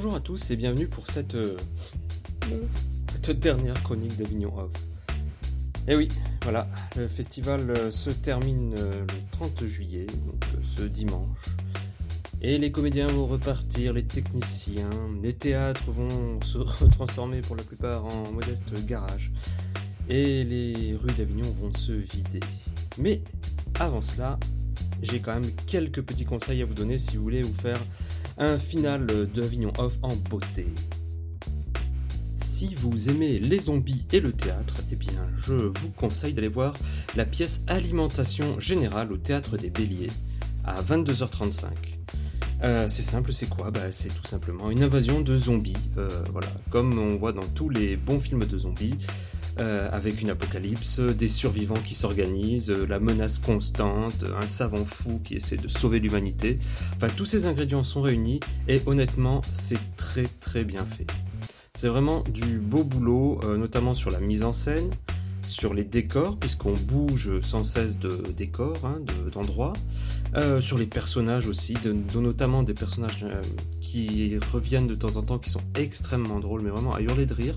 Bonjour à tous et bienvenue pour cette, euh, dernière chronique d'Avignon Off. Et oui, voilà, le festival euh, se termine euh, le 30 juillet, donc ce dimanche. Et les comédiens vont repartir, les techniciens, les théâtres vont se transformer pour la plupart en modeste garage. Et les rues d'Avignon vont se vider. Mais avant cela, j'ai quand même quelques petits conseils à vous donner si vous voulez vous faire un final d'Avignon Off en beauté. Si vous aimez les zombies et le théâtre, eh bien je vous conseille d'aller voir la pièce Alimentation Générale au Théâtre des Béliers à 22h35. Euh, c'est simple, c'est quoi? Bah, C'est tout simplement une invasion de zombies, euh, voilà, comme on voit dans tous les bons films de zombies, euh, avec une apocalypse, des survivants qui s'organisent, euh, la menace constante, un savant fou qui essaie de sauver l'humanité. Enfin, tous ces ingrédients sont réunis et honnêtement, c'est très très bien fait. C'est vraiment du beau boulot, euh, notamment sur la mise en scène, sur les décors, puisqu'on bouge sans cesse de décors, hein, de- d'endroits, sur les personnages aussi, de- de- notamment des personnages qui reviennent de temps en temps, qui sont extrêmement drôles, mais vraiment à hurler de rire.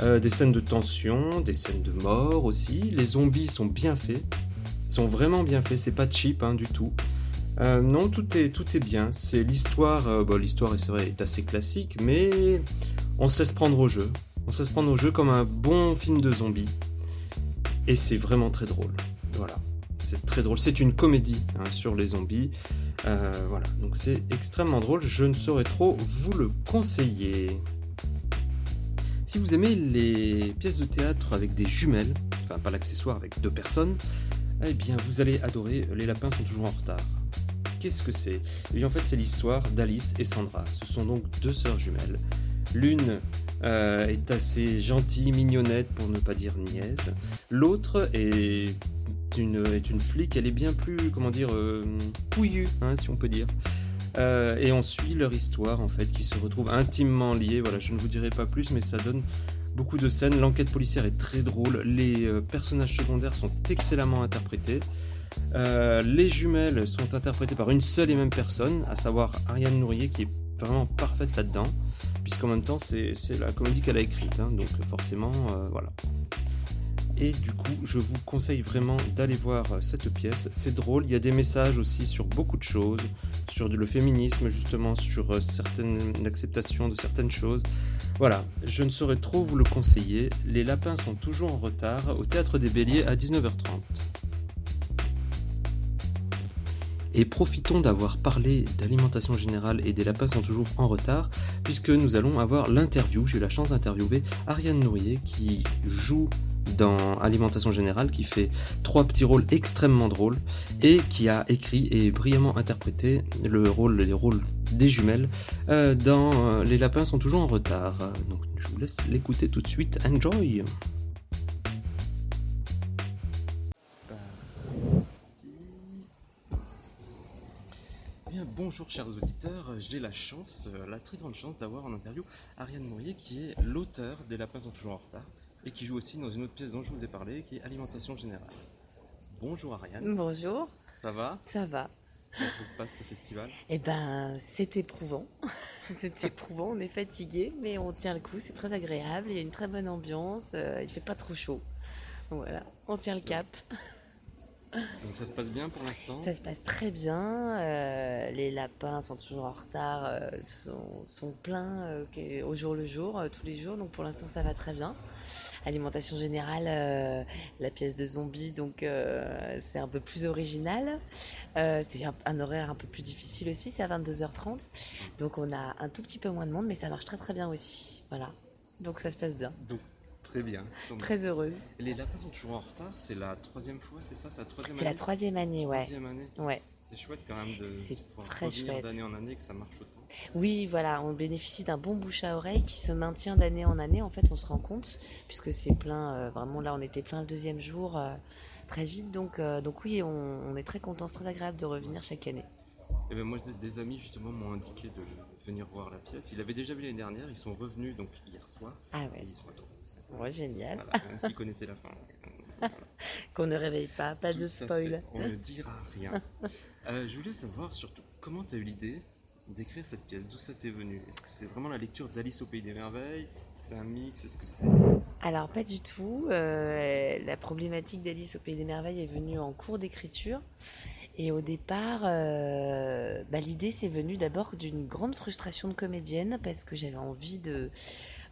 Euh, des scènes de tension, des scènes de mort aussi. Les zombies sont bien faits, sont vraiment bien faits. C'est pas cheap hein, du tout. Euh, non, tout est tout est bien. C'est l'histoire. euh, bon, l'histoire, c'est vrai, est assez classique, mais on sait se prendre au jeu. On sait se prendre au jeu comme un bon film de zombies. Et c'est vraiment très drôle. Voilà. C'est très drôle. C'est une comédie hein, sur les zombies. Euh, voilà. Donc c'est extrêmement drôle. Je ne saurais trop vous le conseiller. Si vous aimez les pièces de théâtre avec des jumelles, enfin pas l'accessoire avec deux personnes, eh bien vous allez adorer Les lapins sont toujours en retard. Qu'est-ce que c'est? Eh bien en fait c'est l'histoire d'Alice et Sandra. Ce sont donc deux sœurs jumelles. L'une euh, est assez gentille, mignonnette pour ne pas dire niaise. L'autre est une, est flic, elle est bien plus, comment dire, euh, pouillue, hein, si on peut dire. Euh, et on suit leur histoire en fait, qui se retrouve intimement liée. Voilà, je ne vous dirai pas plus, mais ça donne beaucoup de scènes. L'enquête policière est très drôle. Les euh, personnages secondaires sont excellemment interprétés. Euh, les jumelles sont interprétées par une seule et même personne, à savoir Ariane Nourier, qui est vraiment parfaite là-dedans, puisqu'en même temps c'est la comédie qu'elle a écrite, hein, donc forcément, voilà. Et du coup, je vous conseille vraiment d'aller voir euh, cette pièce. C'est drôle, il y a des messages aussi sur beaucoup de choses, sur le féminisme justement, sur euh, certaines l'acceptation de certaines choses. Voilà, je ne saurais trop vous le conseiller. Les lapins sont toujours en retard au théâtre des Béliers à 19h30. Et profitons d'avoir parlé d'alimentation générale et des lapins sont toujours en retard, puisque nous allons avoir l'interview. J'ai eu la chance d'interviewer Ariane Nourier qui joue dans Alimentation Générale, qui fait trois petits rôles extrêmement drôles et qui a écrit et brillamment interprété le rôle, les rôles des jumelles euh, dans euh, Les lapins sont toujours en retard. Donc je vous laisse l'écouter tout de suite. Enjoy! Bonjour chers auditeurs, j'ai la chance, euh, la très grande chance d'avoir en interview Ariane Mourier qui est l'auteur des Lapins sont toujours en retard et qui joue aussi dans une autre pièce dont je vous ai parlé qui est Alimentation Générale. Bonjour Ariane, Bonjour, ça va? Ça va Comment ça se passe ce festival? Eh ben, c'est éprouvant. c'est éprouvant, on est fatigué, mais on tient le coup, c'est très agréable, il y a une très bonne ambiance, euh, il fait pas trop chaud. Donc voilà, on tient le cap. Donc ça se passe bien pour l'instant? Ça se passe très bien, euh, les lapins sont toujours en retard, euh, sont, sont pleins euh, au jour le jour, euh, tous les jours, donc pour l'instant ça va très bien. Alimentation générale, euh, la pièce de zombie, donc euh, c'est un peu plus original. Euh, c'est un, un horaire un peu plus difficile aussi, c'est à 22h30. Donc on a un tout petit peu moins de monde, mais ça marche très très bien aussi. Voilà. Donc ça se passe bien. Donc très bien. Donc, Très heureuse. Les Lapins sont toujours en retard, c'est la troisième fois, c'est ça C'est la troisième C'est la année? troisième année, ouais. Troisième année Ouais. C'est chouette quand même de C'est très chouette. d'année en année que ça marche autant. Oui, voilà, on bénéficie d'un bon bouche à oreille qui se maintient d'année en année. En fait, on se rend compte, puisque c'est plein, euh, vraiment là, on était plein le deuxième jour, euh, très vite. Donc, euh, donc oui, on, on est très content, c'est très agréable de revenir chaque année. Et ben moi, des, amis justement m'ont indiqué de venir voir la pièce. Ils l'avaient déjà vu l'année dernière, ils sont revenus donc hier soir. Ah Et ouais, ils sont. C'est- ouais génial. Voilà, même s'ils connaissaient la fin. Voilà. Qu'on ne réveille pas, pas Tout de spoil. On ne dira rien. Je voulais savoir surtout comment tu as eu l'idée d'écrire cette pièce D'où ça t'est venu? Est-ce que c'est vraiment la lecture d'Alice au Pays des Merveilles? Est-ce que c'est un mix? Est-ce que c'est... Alors pas du tout. Euh, la problématique d'Alice au Pays des Merveilles est venue en cours d'écriture. Et au départ, euh, bah, l'idée c'est venue d'abord d'une grande frustration de comédienne parce que j'avais envie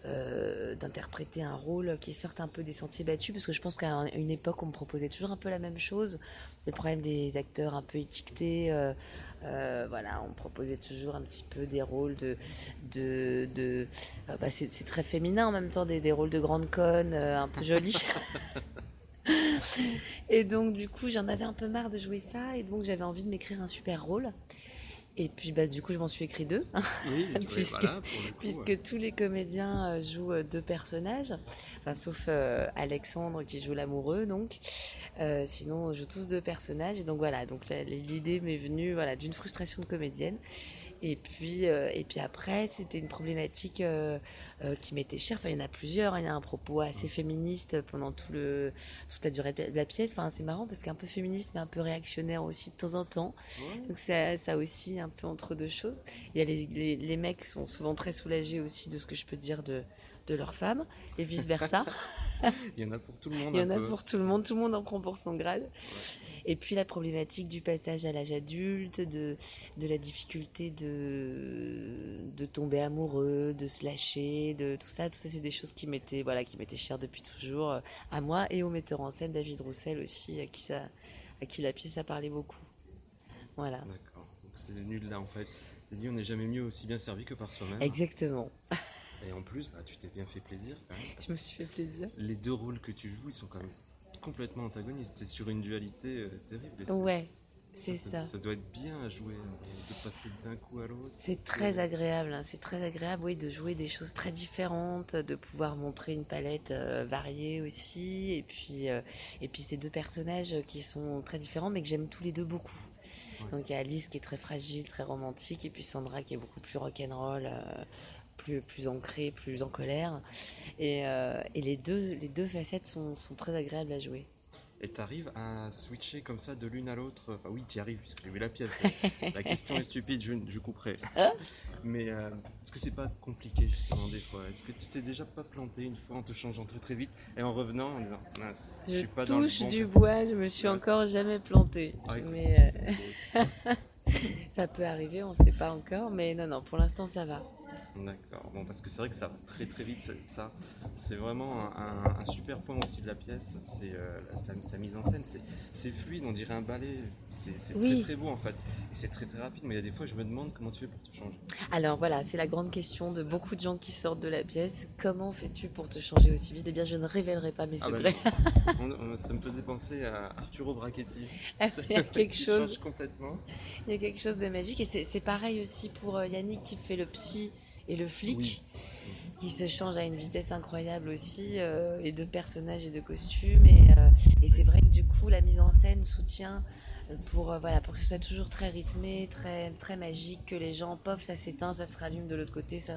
euh, d'interpréter un rôle qui sorte un peu des sentiers battus parce que je pense qu'à une époque on me proposait toujours un peu la même chose. C'est le problème des acteurs un peu étiquetés. Voilà, on me proposait toujours un petit peu des rôles de. de, de bah, c'est, très féminin en même temps, des, des rôles de grande conne, un peu jolies. et donc, du coup, j'en avais un peu marre de jouer ça. Et donc, j'avais envie de m'écrire un super rôle. Et puis, bah, du coup, je m'en suis écrit deux. puisque, puisque tous les comédiens euh, jouent euh, deux personnages. Enfin, sauf euh, Alexandre qui joue l'amoureux, donc. Sinon, on joue tous deux personnages. Et donc, voilà. Donc, l'idée m'est venue voilà, d'une frustration de comédienne. Et puis, et puis après, c'était une problématique euh, qui m'était cher. Enfin, il y en a plusieurs. Hein. Il y a un propos assez féministe pendant tout le, toute la durée de la pièce. Enfin, c'est marrant parce qu'un peu féministe, mais un peu réactionnaire aussi de temps en temps. Donc, ça, ça aussi un peu entre deux choses. Il y a les, les, mecs sont souvent très soulagés aussi de ce que je peux dire de, de leurs femmes et vice versa. il y en a pour tout le monde. Il y en a pour tout le monde. Tout le monde en prend pour son grade. Et puis la problématique du passage à l'âge adulte, de, de la difficulté de, de tomber amoureux, de se lâcher, de tout ça. Tout ça, c'est des choses qui m'étaient voilà, qui m'étaient chères depuis toujours euh, à moi et au metteur en scène David Roussel aussi, à qui, ça, à qui la pièce a parlé beaucoup. Voilà. D'accord. C'est venu de là en fait. Tu dit on n'est jamais mieux aussi bien servi que par soi-même. Exactement. Et en plus, bah, tu t'es bien fait plaisir quand même. Je me suis fait plaisir. Les deux rôles que tu joues, ils sont quand même complètement antagoniste. C'est sur une dualité euh, terrible. Ouais, c'est ça, ça. doit être bien à jouer, euh, de passer d'un coup à l'autre. C'est très agréable, hein. c'est très agréable, oui, de jouer des choses très différentes, de pouvoir montrer une palette euh, variée aussi, et puis, et puis ces deux personnages qui sont très différents, mais que j'aime tous les deux beaucoup. Donc il y a Alice qui est très fragile, très romantique, et puis Sandra qui est beaucoup plus rock'n'roll, plus, plus ancrée, plus en colère. Et, euh, et, les, deux, les deux facettes sont, sont très agréables à jouer. Et tu arrives à switcher comme ça de l'une à l'autre? Enfin oui, tu y arrives, puisque j'ai vu la pièce. la question est stupide, je, je couperai. Hein? Mais euh, est-ce que c'est pas compliqué justement des fois? Est-ce que tu t'es déjà pas planté une fois en te changeant très très vite et en revenant en disant je, je suis pas dans le bon du bois, je me suis encore jamais planté. Ah, mais euh, ça peut arriver, on sait pas encore. Mais non, non, pour l'instant ça va. D'accord. Bon, parce que c'est vrai que ça va très très vite. Ça, c'est vraiment un, super point aussi de la pièce. C'est euh, sa, mise en scène. C'est fluide. On dirait un ballet. C'est très très beau en fait. Et c'est très très rapide. Mais il y a des fois, je me demande comment tu fais pour te changer. Alors voilà, c'est la grande question de beaucoup de gens qui sortent de la pièce. Comment fais-tu pour te changer aussi vite? Eh bien, je ne révélerai pas mes ah bah secrets. ça me faisait penser à Arturo Brachetti. Ah, il y a quelque chose. complètement. Il y a quelque chose de magique. Et c'est pareil aussi pour euh, Yannick qui fait le psy et le flic. qui se change à une vitesse incroyable aussi, euh, et de personnages et de costumes. Et, euh, et c'est vrai que du coup, la mise en scène soutient pour, euh, voilà, pour que ce soit toujours très rythmé, très, très magique, que les gens, pof, ça s'éteint, ça se rallume de l'autre côté, ça,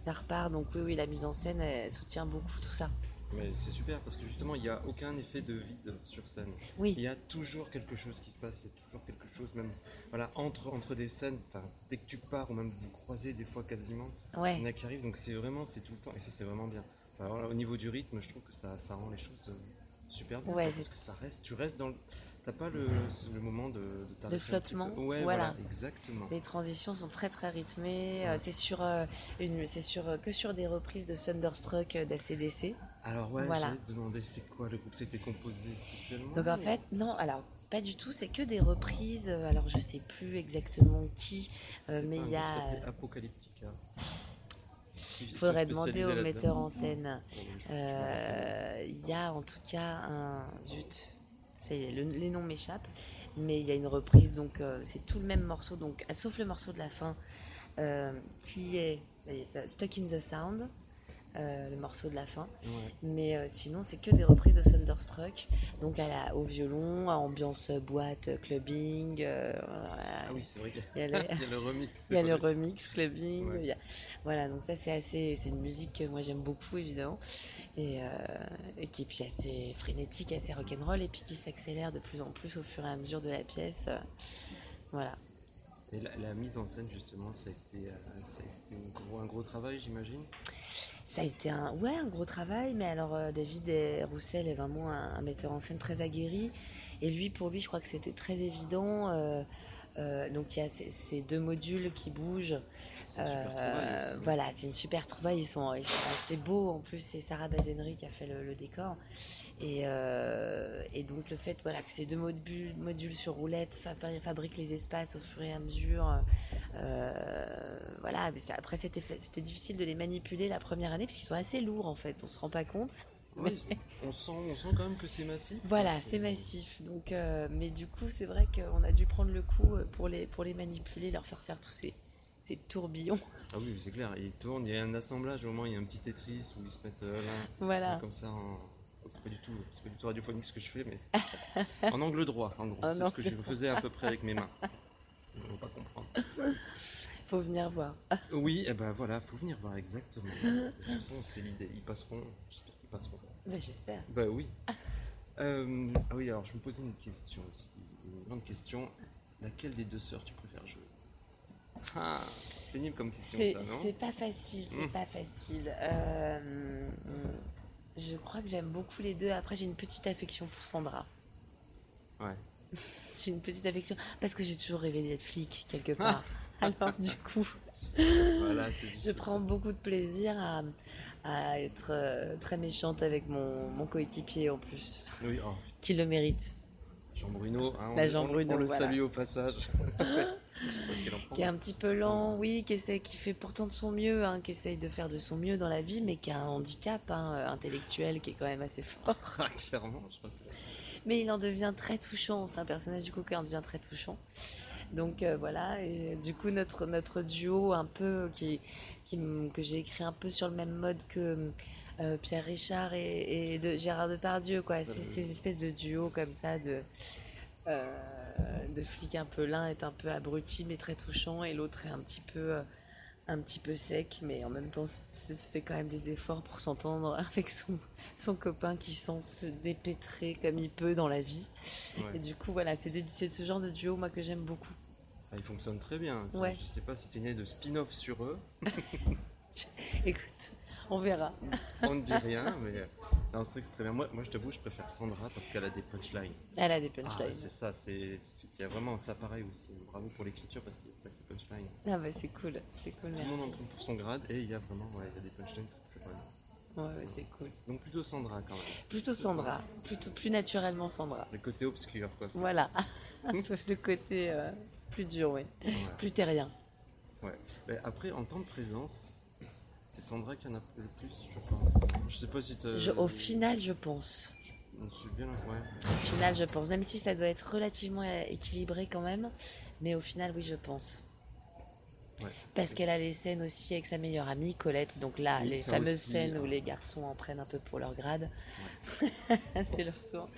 ça repart. Donc oui, oui, la mise en scène elle soutient beaucoup tout ça. Mais c'est super parce que justement, il n'y a aucun effet de vide sur scène. Oui. Il y a toujours quelque chose qui se passe, il y a toujours quelque chose, même voilà, entre, entre des scènes, dès que tu pars, ou même vous croisez des fois quasiment, ouais. il y en a qui arrivent, donc c'est vraiment, c'est tout le temps, et ça c'est vraiment bien. au niveau du rythme, je trouve que ça, ça rend les choses euh, super bien. Ouais, parce que ça reste, tu restes dans le. T'as pas le, le, moment de, de, flottement. Ouais, voilà. exactement. Les transitions sont très très rythmées. Euh, c'est sur, euh, une, c'est sur que sur des reprises de Thunderstruck d'ACDC. Alors ouais, voilà. te demander c'est quoi le groupe, c'était composé spécialement? Donc en fait, non, alors pas du tout, c'est que des reprises. Euh, alors je sais plus exactement qui, euh, mais il y a. Euh, Apocalyptica. Il faudrait demander au metteur en scène. Il y a en tout cas un. Zut, les noms m'échappent, mais il y a une reprise, donc c'est tout le même morceau, donc sauf le morceau de la fin qui est Stuck in the Sound. Euh, le morceau de la fin. Mais euh, sinon, c'est que des reprises de Thunderstruck. Donc à la, au violon, à ambiance boîte, clubbing. Euh, ah oui, c'est vrai qu'il y, a le remix. Il y a le remix, clubbing. Voilà, donc ça, c'est assez. C'est une musique que moi j'aime beaucoup, évidemment. Et, et qui est puis assez frénétique, assez rock'n'roll, et puis qui s'accélère de plus en plus au fur et à mesure de la pièce. voilà. Et la, mise en scène, justement, ça a été, un, gros, travail, j'imagine? Ça a été un, ouais, un gros travail, mais alors David Roussel est vraiment un, metteur en scène très aguerri. Et lui, pour lui, je crois que c'était très évident. donc il y a ces, deux modules qui bougent. voilà, c'est une super trouvaille. Ils sont, assez beaux. En plus, c'est Sarah Bazenry qui a fait le décor. Euh, et, donc le fait voilà, que ces deux modules, modules sur roulette fabriquent les espaces au fur et à mesure. Euh, voilà, après c'était, c'était difficile de les manipuler la première année parce qu'ils sont assez lourds en fait, on se rend pas compte. on, sent, on sent quand même que c'est massif. Voilà, c'est... massif. Donc, euh, mais du coup, c'est vrai qu'on a dû prendre le coup pour les, pour les manipuler, leur faire faire tous ces, ces tourbillons. Ah oui, c'est clair, ils tournent, il y a un assemblage, au moins il y a un petit Tetris où ils se mettent là, voilà. comme ça en, c'est pas du tout, c'est pas du tout radiophonique ce que je fais, mais en angle droit, en gros. c'est ce que je faisais à peu près avec mes mains. On pas comprendre. Faut venir voir. oui, et eh ben voilà, faut venir voir exactement. De toute façon, c'est l'idée. Ils passeront. J'espère qu'ils passeront. Ben, j'espère. Bah oui. Euh, ah oui, alors je me posais une question aussi, une grande question. Laquelle des deux sœurs tu préfères jouer? Ah, c'est pénible comme question ça, non? C'est pas facile, c'est hmm. pas facile. Euh, je crois que j'aime beaucoup les deux. Après, j'ai une petite affection pour Sandra. Ouais. j'ai une petite affection parce que j'ai toujours rêvé d'être flic quelque part. Alors du coup, je prends beaucoup de plaisir à, être euh, très méchante avec mon, coéquipier en plus. Oui, oh. Qui le mérite. Jean Bruno, hein, bah, Jean Bruno, on le salue au passage. qui est un petit peu lent, oui, qui, essaie, qui fait pourtant de son mieux, hein, qui essaye de faire de son mieux dans la vie, mais qui a un handicap hein, euh, intellectuel qui est quand même assez fort. Ah, clairement, je crois Mais il en devient très touchant, c'est un personnage du coup qui en devient très touchant. Donc euh, voilà, et du coup notre, notre duo un peu qui, que j'ai écrit un peu sur le même mode que euh, Pierre Richard et, de Gérard Depardieu, quoi. C'est ces espèces de duos comme ça de de flic un peu l'un est un peu abruti mais très touchant et l'autre est un petit peu euh, un petit peu sec mais en même temps se fait quand même des efforts pour s'entendre avec son, son copain qui sent se dépêtrer comme il peut dans la vie. Et du coup voilà c'est ce genre de duo moi que j'aime beaucoup. Ah, il fonctionne très bien. Ouais. je sais pas si tu es né de spin-off sur eux. Écoute on verra on ne dit rien mais non, c'est très bien. Moi, moi je t'avoue, je préfère Sandra parce qu'elle a des punchlines. Elle a des punchlines. Ah, c'est ça, c'est. Il y a vraiment ça pareil aussi. Bravo pour l'écriture parce qu'il y a ça qui punchlines. Ah bah c'est cool, c'est cool, Tout le monde en prend pour son grade et il y a vraiment, ouais, il y a des punchlines très très bonnes. Ouais, ouais c'est cool. Donc plutôt Sandra quand même. Plutôt Sandra, plutôt plus naturellement Sandra. Le côté obscur quoi. Voilà, un peu le côté euh, plus dur, oui. Plus terrien. Ouais. Mais après, en temps de présence, c'est Sandra qui en a le plus, je pense. Je sais pas si tu Au final, je pense. Je, bien, ouais. Au final, je pense. Même si ça doit être relativement équilibré quand même. Mais au final, oui, je pense. Ouais. Parce qu'elle a les scènes aussi avec sa meilleure amie, Colette. Donc là, les fameuses scènes où les garçons en prennent un peu pour leur grade. c'est leur tour.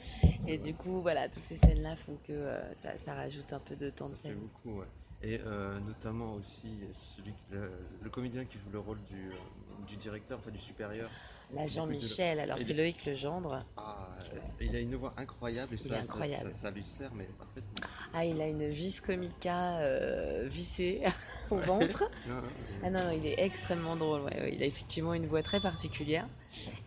Et du coup, voilà, toutes ces scènes-là font que euh, ça, ça, rajoute un peu de temps de scène. beaucoup, ouais et euh, notamment aussi celui, le, comédien qui joue le rôle du, euh, du directeur, enfin du supérieur. L'agent Michel, alors c'est Loïc Legendre. Ah, il a une voix incroyable et ça, Ça, lui sert, mais parfaitement. Ah, il a une vis comica euh, vissée au ventre. ah non, non, il est extrêmement drôle. Il a effectivement une voix très particulière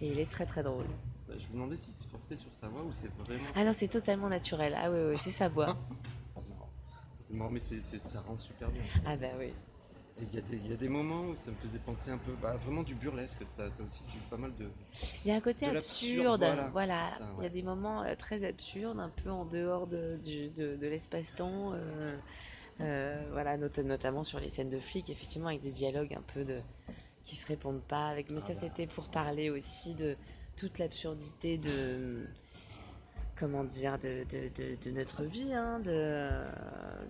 et il est très très drôle. Bah, je me demandais s'il se forçait sur sa voix ou c'est vraiment. Ah non, c'est totalement naturel. Ah oui, oui, c'est sa voix. mais ça rend super bien. Ah bah oui. Il y, a des moments où ça me faisait penser un peu, bah, vraiment du burlesque. Tu as, aussi pas mal de. Il y a un côté absurde, voilà. Il y a des moments euh, très absurdes, un peu en dehors de, de, l'espace-temps. Euh, euh, voilà, notamment sur les scènes de flics, effectivement, avec des dialogues un peu de qui se répondent pas. Avec, mais ah ça, bah. c'était pour parler aussi de toute l'absurdité de comment dire, de, de, notre vie, hein, de,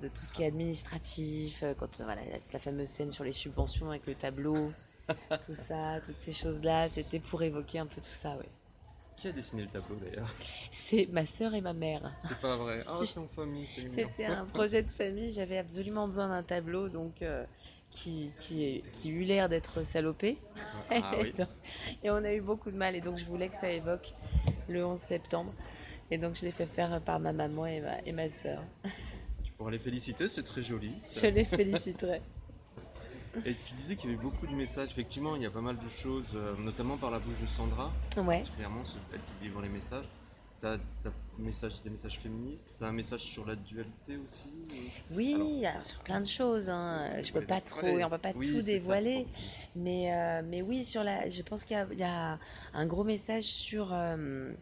de, tout ce qui est administratif, euh, quand voilà, c'est la fameuse scène sur les subventions avec le tableau, tout ça, toutes ces choses-là, c'était pour évoquer un peu tout ça, oui. Qui a dessiné le tableau d'ailleurs? C'est ma sœur et ma mère. C'est pas vrai. Ah, c'est en famille, c'est C'était un projet de famille, j'avais absolument besoin d'un tableau, donc euh, qui, qui, qui eut l'air d'être salopé. Ah, oui. et on a eu beaucoup de mal, et donc je voulais que ça évoque le 11 septembre. Et donc je l'ai fait faire par ma maman et ma, et ma soeur. Tu Pour les féliciter, c'est très joli. Je les féliciterai. Et tu disais qu'il y avait beaucoup de messages. Effectivement, il y a pas mal de choses, euh, notamment par la bouche de Sandra. Ouais. Clairement, c'est elle qui livre les messages. Tu as, des messages féministes, tu as un message sur la dualité aussi Oui, alors, sur plein de choses. Hein. Je peux pas trop, on peut pas tout dévoiler. mais, euh, mais oui, sur la, je pense qu'il y, a un gros message sur. Euh,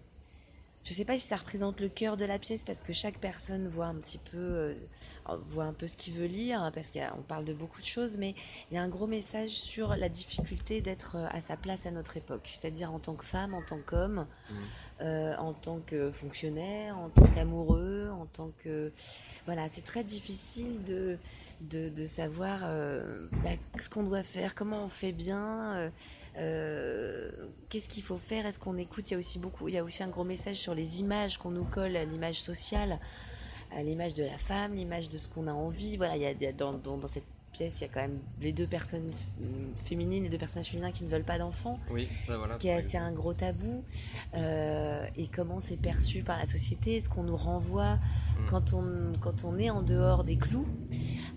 je sais pas si ça représente le cœur de la pièce parce que chaque personne voit un petit peu voit un peu ce qu'il veut lire, hein, parce qu'on parle de beaucoup de choses, mais il y a un gros message sur la difficulté d'être euh, à sa place à notre époque, c'est-à-dire en tant que femme, en tant qu'homme, mmh. euh, en tant que fonctionnaire, en tant qu'amoureux, en tant que... Voilà, c'est très difficile de, de, savoir euh, bah, ce qu'on doit faire, comment on fait bien. Qu'est-ce qu'il faut faire? Est-ce qu'on écoute? Il y a aussi beaucoup, il y a aussi un gros message sur les images qu'on nous colle, l'image sociale l'image de la femme, l'image de ce qu'on a envie. Voilà, il y a, dans, dans, cette pièce, il y a quand même les deux personnes féminines, les deux personnages féminins qui ne veulent pas d'enfants. Oui, ça voilà. Ce qui est assez un gros tabou. Euh, et comment c'est perçu par la société, ce qu'on nous renvoie mm. quand, on, quand on est en dehors des clous?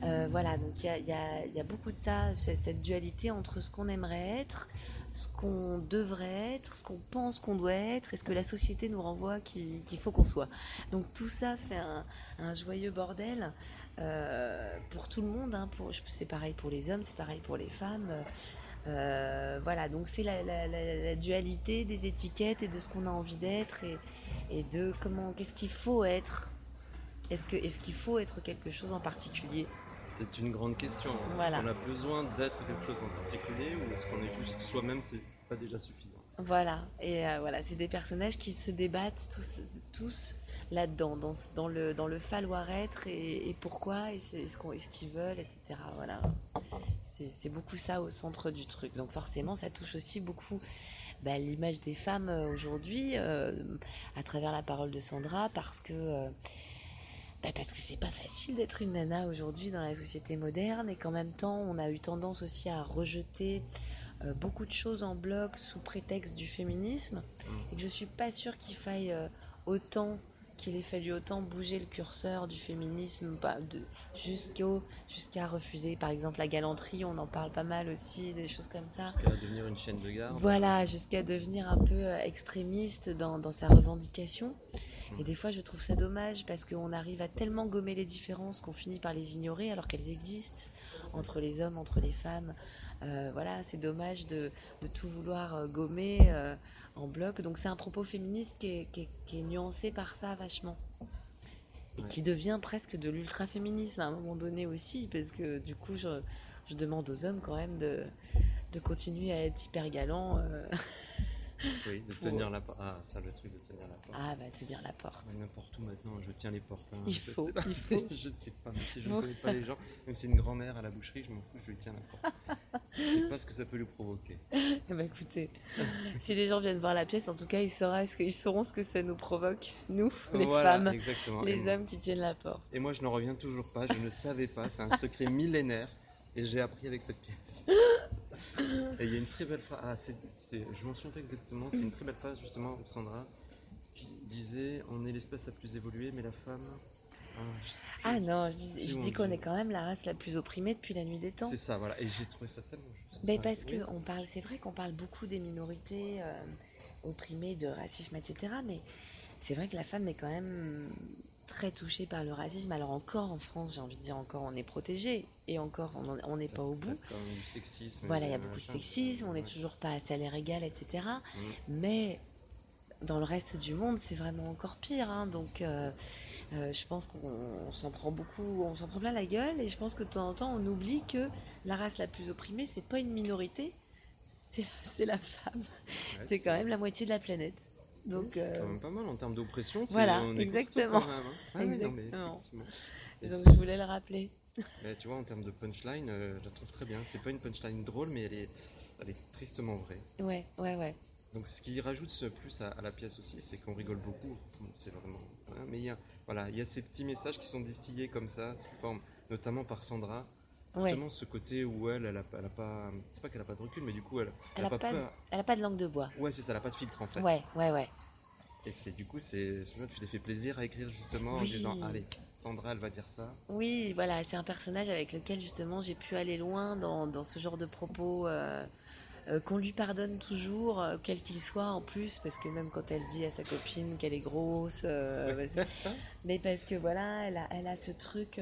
Euh, voilà, donc il y a, beaucoup de ça, cette dualité entre ce qu'on aimerait être, ce qu'on devrait être, ce qu'on pense qu'on doit être et ce que la société nous renvoie qu'il faut qu'on soit. Donc tout ça fait un, joyeux bordel euh, pour tout le monde. Hein, c'est pareil pour les hommes, c'est pareil pour les femmes. Euh, voilà, donc c'est la, dualité des étiquettes et de ce qu'on a envie d'être et, de comment, qu'est-ce qu'il faut être? Est-ce qu'il faut être quelque chose en particulier? C'est une grande question. Est-ce qu'on a besoin d'être quelque chose en particulier ou est-ce qu'on est juste soi-même, c'est pas déjà suffisant Voilà, et euh, voilà, c'est des personnages qui se débattent tous, tous là-dedans, dans, dans, le, dans le falloir-être et, pourquoi, et ce qu'ils veulent, etc. Voilà, c'est beaucoup ça au centre du truc. Donc forcément, ça touche aussi beaucoup bah, l'image des femmes euh, aujourd'hui euh, à travers la parole de Sandra, parce que bah, parce que c'est pas facile d'être une nana aujourd'hui dans la société moderne et qu'en même temps on a eu tendance aussi à rejeter euh, beaucoup de choses en bloc sous prétexte du féminisme. Mm. et que je suis pas sûre qu'il faille euh, autant qu'il ait fallu autant bouger le curseur du féminisme bah, jusqu'à refuser par exemple la galanterie. On en parle pas mal aussi des choses comme ça. Jusqu'à devenir une chaîne de garde. Voilà jusqu'à devenir un peu euh, extrémiste dans, dans sa revendication et des fois, je trouve ça dommage parce qu'on arrive à tellement gommer les différences qu'on finit par les ignorer alors qu'elles existent entre les hommes, entre les femmes. Euh, voilà, c'est dommage de, tout vouloir euh, gommer euh, en bloc. Donc c'est un propos féministe qui est, nuancé par ça vachement. Et qui devient presque de l'ultra-féminisme à un moment donné aussi, parce que du coup, je, demande aux hommes quand même de, de continuer à être hyper galants. Oui, de tenir la porte. Ah, ça, le truc de tenir la porte. Ah, bah, tenir la porte. N'importe où maintenant, je tiens les portes. Hein. Il, faut, il faut. je ne sais pas, même si je ne connais pas les gens, même si c'est une grand-mère à la boucherie, je m'en fous, je lui tiens la porte. je ne sais pas ce que ça peut lui provoquer. bah, écoutez, si les gens viennent voir la pièce, en tout cas, ils, sauront ce que, ils sauront ce que ça nous provoque, nous, les femmes, les hommes qui tiennent la porte. Et moi, je n'en reviens toujours pas, je ne savais pas, c'est un secret millénaire, et j'ai appris avec cette pièce. Et il y a une très belle phrase, ah, je m'en souviens exactement, c'est une très belle phrase justement, Sandra, qui disait On est l'espèce la plus évoluée, mais la femme. Ah, ah non, je dis, qu'on est quand même la race la plus opprimée depuis la nuit des temps. C'est ça, voilà, et j'ai trouvé ça tellement juste. Mais parce que on parle, c'est vrai qu'on parle beaucoup des minorités euh, opprimées, de racisme, etc. Mais c'est vrai que la femme est quand même très touché par le racisme. Alors encore en France, j'ai envie de dire encore, on est protégé et encore, on n'est pas au bout. Voilà, il y a beaucoup de sexisme, on n'est toujours pas à salaire égal, etc. Mais dans le reste du monde, c'est vraiment encore pire. Hein. Donc, euh, euh, je pense qu'on s'en prend beaucoup, on s'en prend plein la gueule. Et je pense que de temps en temps, on oublie que la race la plus opprimée, c'est pas une minorité, c'est la femme. c'est quand même la moitié de la planète. Donc, euh, pas mal en termes d'oppression. Voilà, exactement. exactement. Donc je voulais le rappeler. tu vois, en termes de punchline, euh, je la trouve très bien. C'est pas une punchline drôle, mais elle est, elle est tristement vraie. Ouais, ouais, ouais. Donc ce qui rajoute plus à, la pièce aussi, c'est qu'on rigole beaucoup. C'est vraiment. Hein, mais il y a, voilà, il y a ces petits messages qui sont distillés comme ça, sous forme, notamment par Sandra, Justement, ce côté où elle, elle a, elle a pas. C'est pas qu'elle a pas de recul, mais du coup, elle, elle, a, pas, de, elle a pas de langue de bois. Ouais, c'est ça, elle a pas de filtre en fait. Ouais, ouais, ouais. Et c'est du coup, c'est tu t'es fait plaisir à écrire justement en disant allez, Sandra, elle va dire ça. Oui, voilà, c'est un personnage avec lequel justement j'ai pu aller loin dans, dans ce genre de propos euh, euh, qu'on lui pardonne toujours, euh, quel qu'il soit en plus, parce que même quand elle dit à sa copine qu'elle est grosse, mais parce que voilà, elle a, elle a ce truc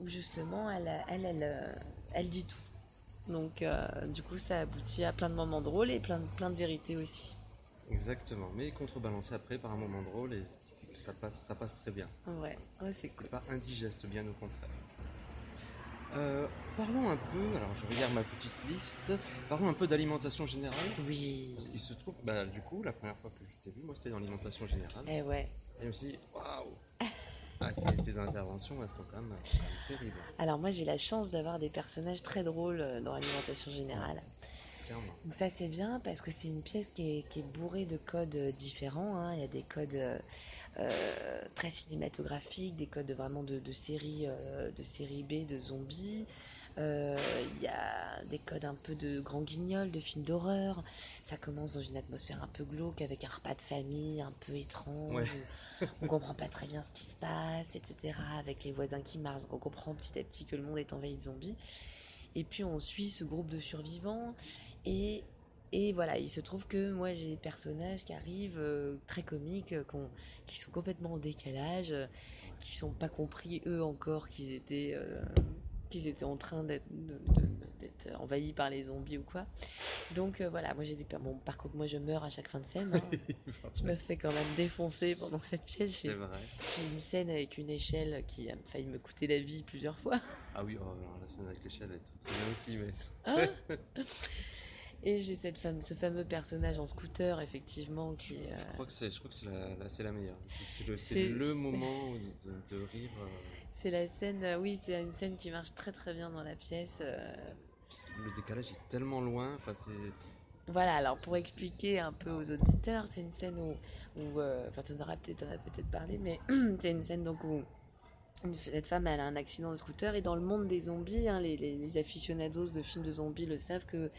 où justement elle, elle, elle, euh, elle dit tout. Donc euh, du coup ça aboutit à plein de moments drôles et plein, de- plein de vérités aussi. Exactement, mais contrebalancé après par un moment drôle et ça passe, ça passe très bien. Ouais, ouais c'est cool. C'est pas indigeste, bien au contraire. Euh, parlons un peu, alors je regarde ma petite liste, parlons un peu d'alimentation générale. Oui. Parce qu'il se trouve, bah, du coup, la première fois que je t'ai vu, moi c'était dans l'alimentation générale. Eh ouais. Et dit, waouh ah, tes, tes interventions, elles sont quand même, quand même terribles, Alors moi j'ai la chance d'avoir des personnages très drôles euh, dans l'alimentation générale. clairement. Donc ça c'est bien parce que c'est une pièce qui est, qui est bourrée de codes euh, différents. hein. Il y a des codes euh, euh, très cinématographiques, des codes vraiment de, euh, de série B, de zombies. Euh, Il y a des codes un peu de grands guignols, de films d'horreur. Ça commence dans une atmosphère un peu glauque avec un repas de famille un peu étrange. Ouais. on comprend pas très bien ce qui se passe, etc. Avec les voisins qui marchent. On comprend petit à petit que le monde est envahi de zombies. Et puis on suit ce groupe de survivants et, et voilà, il se trouve que moi j'ai des personnages qui arrivent euh, très comiques, euh, qui sont complètement en décalage, euh, qui sont pas compris eux encore qu'ils étaient, qu'ils étaient en train d'être, envahis par les zombies ou quoi. Donc euh, voilà, moi j'ai per- bon, par contre moi je meurs à chaque fin de scène. hein. je me fais quand même défoncer pendant cette pièce. C'est J'ai, vrai. j'ai une scène avec une échelle qui a failli me coûter la vie plusieurs fois. Ah oui, oh, alors, la scène avec l'échelle elle est très, bien aussi, mais Et j'ai cette femme, ce fameux personnage en scooter, effectivement, qui. euh, je crois que c'est, je crois que c'est la, la- c'est la meilleure. C'est le, le moment de, de rire. euh, c'est la scène, euh, oui, c'est une scène qui marche très très bien dans la pièce. euh. le décalage est tellement loin. Enfin, c'est. Voilà, alors pour expliquer un peu aux auditeurs, c'est une scène où. où euh, enfin, tu en auras peut-être t'en as peut-être parlé, mais c'est une scène donc où. Cette femme, elle a un accident de scooter et dans le monde des zombies, hein, les, les, les aficionados de films de zombies le savent que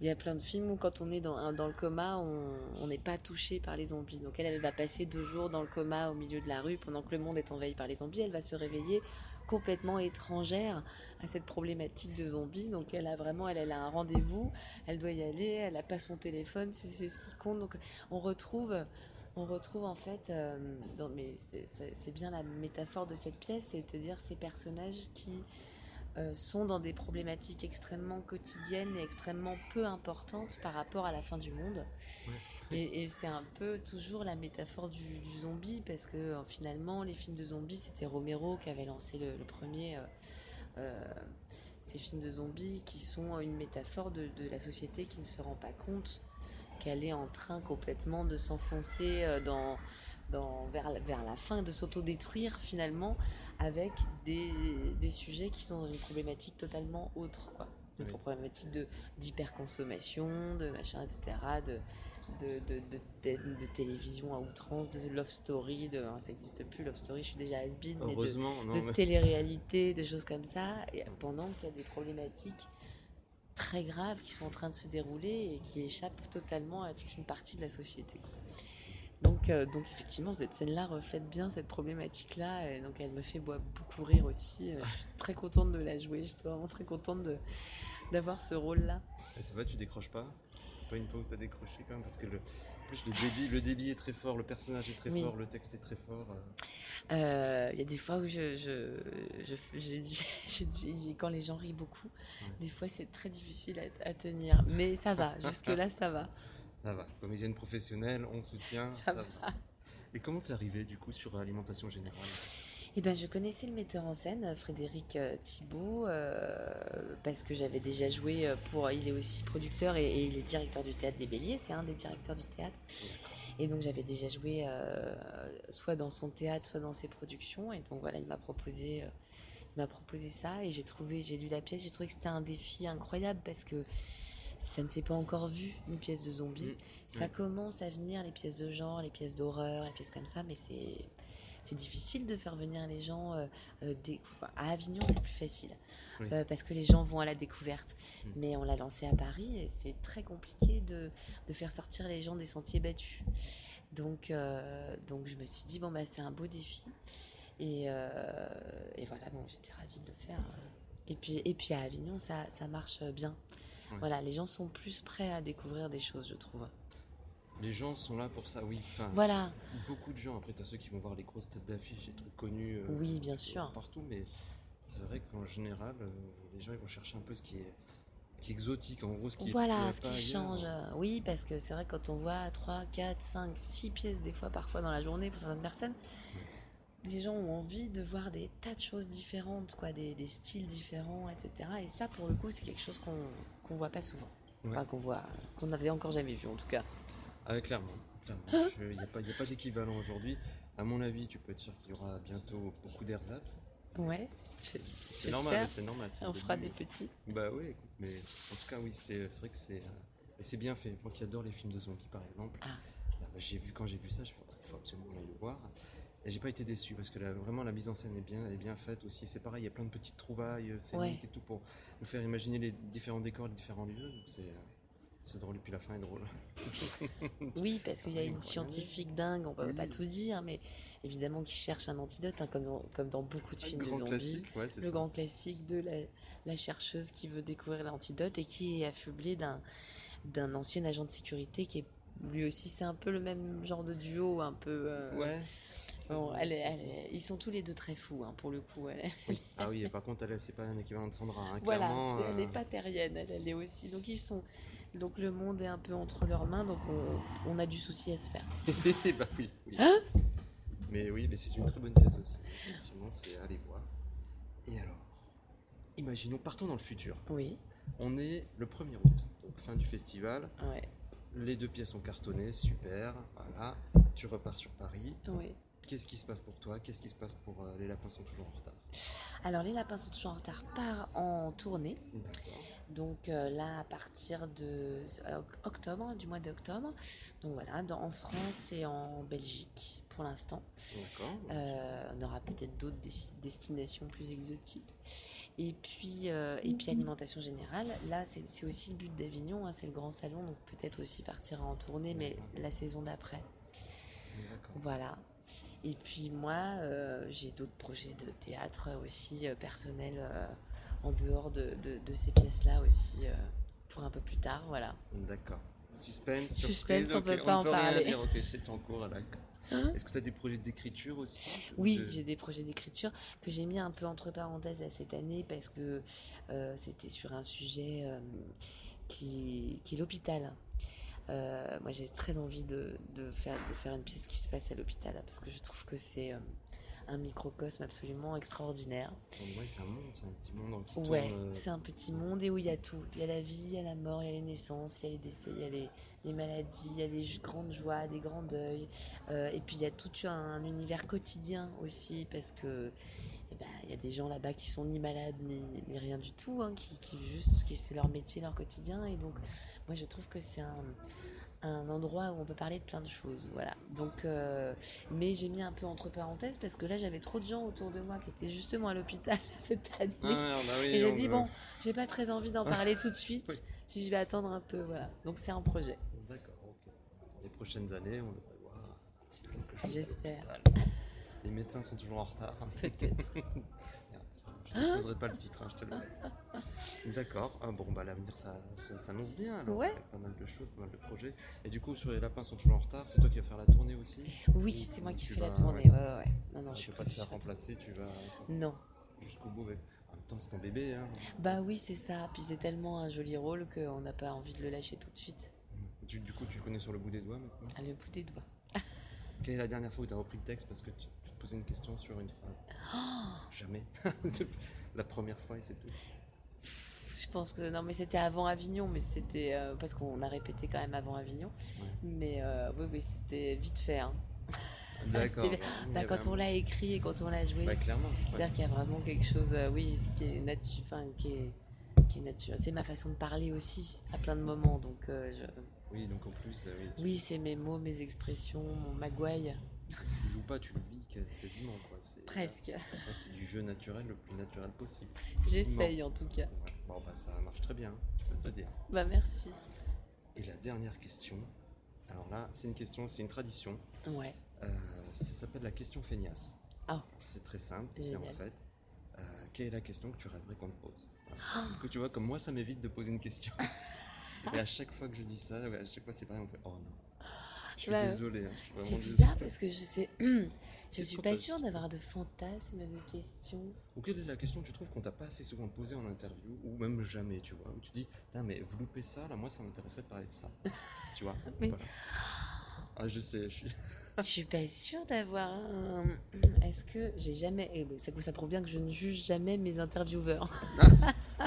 il y a plein de films où quand on est dans, le coma, on n'est pas touché par les zombies. Donc elle, elle va passer deux jours dans le coma au milieu de la rue pendant que le monde est envahi par les zombies. Elle va se réveiller complètement étrangère à cette problématique de zombies. Donc elle a vraiment, elle, elle a un rendez-vous, elle doit y aller, elle n'a pas son téléphone, c'est ce qui compte. Donc on retrouve, on retrouve en fait, euh, mais c'est- bien la métaphore de cette pièce, c'est-à-dire ces personnages qui sont dans des problématiques extrêmement quotidiennes et extrêmement peu importantes par rapport à la fin du monde. Et, et c'est un peu toujours la métaphore du, du zombie, parce que euh, finalement, les films de zombies, c'était Romero qui avait lancé le, le premier. euh, euh, ces films de zombies qui sont une métaphore de, de la société qui ne se rend pas compte qu'elle est en train complètement de s'enfoncer euh, dans, dans, vers, vers la fin, de s'autodétruire finalement, avec des, des sujets qui sont dans une problématique totalement autre. Quoi. Une Oui. problématique de, d'hyperconsommation, de machin, etc., de, de, de, de, de- de télévision à outrance, de love story, de, hein, ça n'existe plus, love story, je suis déjà has-been, mais de, Heureusement, non, de mais- télé-réalité, des choses comme ça, et pendant qu'il y a des problématiques très graves qui sont en train de se dérouler et qui échappent totalement à toute une partie de la société. Donc, euh, donc effectivement, cette scène-là reflète bien cette problématique-là, et donc elle me fait beaucoup rire aussi. Euh, Je suis très contente de la jouer, je suis vraiment très contente d'avoir ce rôle-là. Ça va, tu décroches pas? C'est pas une fois où t'as décroché quand même Parce que le, plus le débit, le débit est très fort, le personnage est très Oui. fort, le texte est très fort. euh. Euh, Il y a des fois où je, quand les gens rient beaucoup, des fois c'est très difficile à, à tenir, mais ça va, jusque-là ça va. Ça va, comédienne professionnelle, on soutient, Ça ça, va. Et comment t'es arrivé du coup sur Alimentation Générale? Eh ben, je connaissais le metteur en scène, Frédéric euh, Thibault, euh, parce que j'avais déjà joué euh, pour. Il est aussi producteur et, et il est directeur du théâtre des Béliers, c'est un des directeurs du théâtre. Et donc j'avais déjà joué euh, soit dans son théâtre, soit dans ses productions. Et donc voilà, il m'a proposé, euh, il m'a proposé ça et j'ai trouvé, j'ai lu la pièce, j'ai trouvé que c'était un défi incroyable parce que ça ne s'est pas encore vu une pièce de zombie. Mm. Ça Mm. commence à venir les pièces de genre, les pièces d'horreur, les pièces comme ça, mais c'est c'est difficile de faire venir les gens euh, euh, à Avignon, c'est plus facile Oui. euh, parce que les gens vont à la découverte. Mm. Mais on l'a lancé à Paris et c'est très compliqué de, de faire sortir les gens des sentiers battus. Donc, euh, donc je me suis dit, bon, bah, c'est un beau défi. Et, et voilà, donc j'étais ravie de le faire. Et puis, et puis à Avignon, ça, ça marche bien. Ouais. Voilà, les gens sont plus prêts à découvrir des choses, je trouve. Les gens sont là pour ça, oui. Enfin, Voilà. Beaucoup de gens, après, tu as ceux qui vont voir les grosses têtes d'affiche, les trucs connus. euh, Oui, bien euh, sûr. Partout, mais c'est vrai qu'en général, euh, les gens ils vont chercher un peu ce qui est, ce qui est exotique, en gros, ce qui, Voilà, ce ce qui, qui est pas ailleurs. change. euh, Oui, parce que c'est vrai, quand on voit 3, 4, 5, 6 pièces, des fois, parfois dans la journée, pour certaines personnes, les gens ont envie de voir des tas de choses différentes, quoi, des, des styles différents, etc. Et ça, pour le coup, c'est quelque chose qu'on qu'on voit pas souvent. Enfin, qu'on voit, qu'on n'avait encore jamais vu, en tout cas. Ah, clairement. Hein Il n'y a pas, pas d'équivalent aujourd'hui. À mon avis, tu peux être sûr qu'il y aura bientôt beaucoup d'ersatz. Ouais. C'est normal, c'est normal. On fera des petits. Bah oui, mais en tout cas, oui, c'est vrai que c'est euh, c'est bien fait. Moi qui adore les films de zombies, par exemple, Ah. bah, j'ai vu quand j'ai vu ça, je fais, il faut absolument aller le voir. Et j'ai pas été déçu parce que là, vraiment la mise en scène est bien, est bien faite aussi. C'est pareil, il y a plein de petites trouvailles euh, scéniques Ouais. et tout pour nous faire imaginer les différents décors, les différents lieux. Donc c'est euh, c'est drôle et puis la fin est drôle. Oui, parce qu'il y a une scientifique dingue, on peut Oui. pas tout dire, mais évidemment qui cherche un antidote, hein, comme, dans, comme dans beaucoup de films de grand zombies. classique, ouais, c'est le ça. grand classique de la, la chercheuse qui veut découvrir l'antidote et qui est affublée d'un d'un ancien agent de sécurité qui est lui aussi c'est un peu le même genre de duo un peu euh, Ouais. Bon, elle est- est- ils sont tous les deux très fous hein, pour le coup est- Oui. Ah oui, et par contre, elle, c'est pas un équivalent de Sandra. hein, voilà clairement, c'est- elle euh, n'est pas terrienne elle, est aussi donc ils sont donc le monde est un peu entre leurs mains donc on, on a du souci à se faire bah oui, oui. Hein mais oui, mais c'est une très bonne pièce aussi. Effectivement, c'est aller voir. Et alors, imaginons, partons dans le futur. oui On est le 1er août, donc fin du festival. ouais Les deux pièces ont cartonné, super. Voilà, tu repars sur Paris. oui Qu'est-ce qui se passe pour toi? Qu'est-ce qui se passe pour euh, Les Lapins sont toujours en retard? Alors les lapins sont toujours en retard part en tournée. Donc euh, là, à partir de euh, octobre, du mois d'octobre. Donc voilà, dans- en France et en Belgique pour l'instant. D'accord. Euh, on aura peut-être d'autres des- destinations plus exotiques. Et puis, euh, et puis alimentation générale, là c'est c'est aussi le but d'Avignon, hein, c'est le grand salon, donc peut-être aussi partir en tournée, mais la saison d'après. D'accord. Voilà. Et puis moi, euh, j'ai d'autres projets de théâtre aussi euh, personnels euh, en dehors de, de- de ces pièces-là aussi euh, pour un peu plus tard. Voilà. D'accord. Suspense, Suspense, surprise, on ok, peut pas en peut rien parler. dire, ok, c'est en cours, là. Est-ce que tu as des projets d'écriture aussi Oui, De- j'ai des projets d'écriture que j'ai mis un peu entre parenthèses à cette année parce que euh, c'était sur un sujet euh, qui, qui est l'hôpital. Euh, moi, j'ai très envie de, de faire, de faire une pièce qui se passe à l'hôpital parce que je trouve que c'est euh, un microcosme absolument extraordinaire. Ouais, c'est un monde, c'est un petit monde qui Ouais, euh, c'est un petit monde et où il y a tout. Il y a la vie, il y a la mort, il y a les naissances, il y a les décès, il y a les, les maladies, il y a des grandes joies, des grands deuils. Euh, et puis il y a tout un, univers quotidien aussi parce que eh ben, il y a des gens là-bas qui sont ni malades ni, ni rien du tout, hein, qui, qui juste, qui c'est leur métier, leur quotidien. Et donc moi je trouve que c'est un, un endroit où on peut parler de plein de choses. Voilà. Donc, euh, mais j'ai mis un peu entre parenthèses parce que là j'avais trop de gens autour de moi qui étaient justement à l'hôpital cette année. Ah, bah oui, Et j'ai dit, veut- bon, j'ai pas très envie d'en parler tout de suite. Oui. Si je vais attendre un peu, voilà. Donc c'est un projet, D'accord, ok. Les prochaines années, on devrait voir a quelque chose. j'espère. Les médecins sont toujours en retard. Peut-être. Je ne poserai pas le titre, hein, je te le laisse. D'accord. Ah, bon, bah l'avenir, ça, ça s'annonce bien. Alors, Ouais. avec pas mal de choses, pas mal de projets. Et du coup, sur les lapins sont toujours en retard. C'est toi qui vas faire la tournée aussi Oui, Ou- c'est moi qui fais la tournée. ouais. Ouais, ouais. Non, non, je Je suis pas te faire remplacer, tu vas Non. jusqu'au bout. mais En même temps, c'est ton bébé. Hein. Bah oui, c'est ça. Puis c'est tellement un joli rôle qu'on n'a pas envie de le lâcher tout de suite. Du, du coup, tu le connais sur le bout des doigts maintenant. À le bout des doigts. Quelle est la dernière fois où tu as repris le texte parce que tu, posais une question sur une phrase Jamais. C'est la première fois et c'est tout. Je pense que non, mais c'était avant Avignon, mais c'était euh, parce qu'on a répété quand même avant Avignon. Ouais. Mais euh, oui, oui, c'était vite fait. hein. D'accord. Bah, quand on l'a écrit et quand on l'a joué, Bah, clairement. ouais. C'est-à-dire qu'il y a vraiment quelque chose, euh, oui, qui est enfin, qui est, qui est nature. C'est ma façon de parler aussi, à plein de moments. Donc, je- Oui, donc en plus, oui, tu, oui, c'est mes mots, mes expressions, mon magouaille, tu joues pas, tu le vis quas- quasiment. Quoi. C'est- presque. C'est du jeu naturel le plus naturel possible. J'essaye en tout cas. Ouais. Bon, bah, ça marche très bien, je peux te dire. Bah, merci. Et la dernière question, euh, Alors là, c'est une question, c'est une tradition. Ouais. Euh, ça s'appelle la question feignasse. Ah. C'est très simple, c'est en fait, euh, quelle est la question que tu rêverais qu'on te pose? Voilà. Que tu vois, comme moi, ça m'évite de poser une question. Et à chaque fois que je dis ça, à chaque fois c'est pareil, on fait oh non. Je suis Bah, désolé. hein, C'est bizarre parce que je sais. je suis pas sûre d'avoir de fantasmes, de questions. Ou quelle est la question que tu trouves qu'on t'a pas assez souvent posée en interview, ou même jamais, tu vois, où tu dis, Putain, mais vous loupez ça, là, moi ça m'intéresserait de parler de ça. tu vois Oui. Voilà. Ah, je sais, je suis. Je suis pas sûre d'avoir un. Est-ce que j'ai jamais. eh Ça, ça prouve bien que je ne juge jamais mes intervieweurs.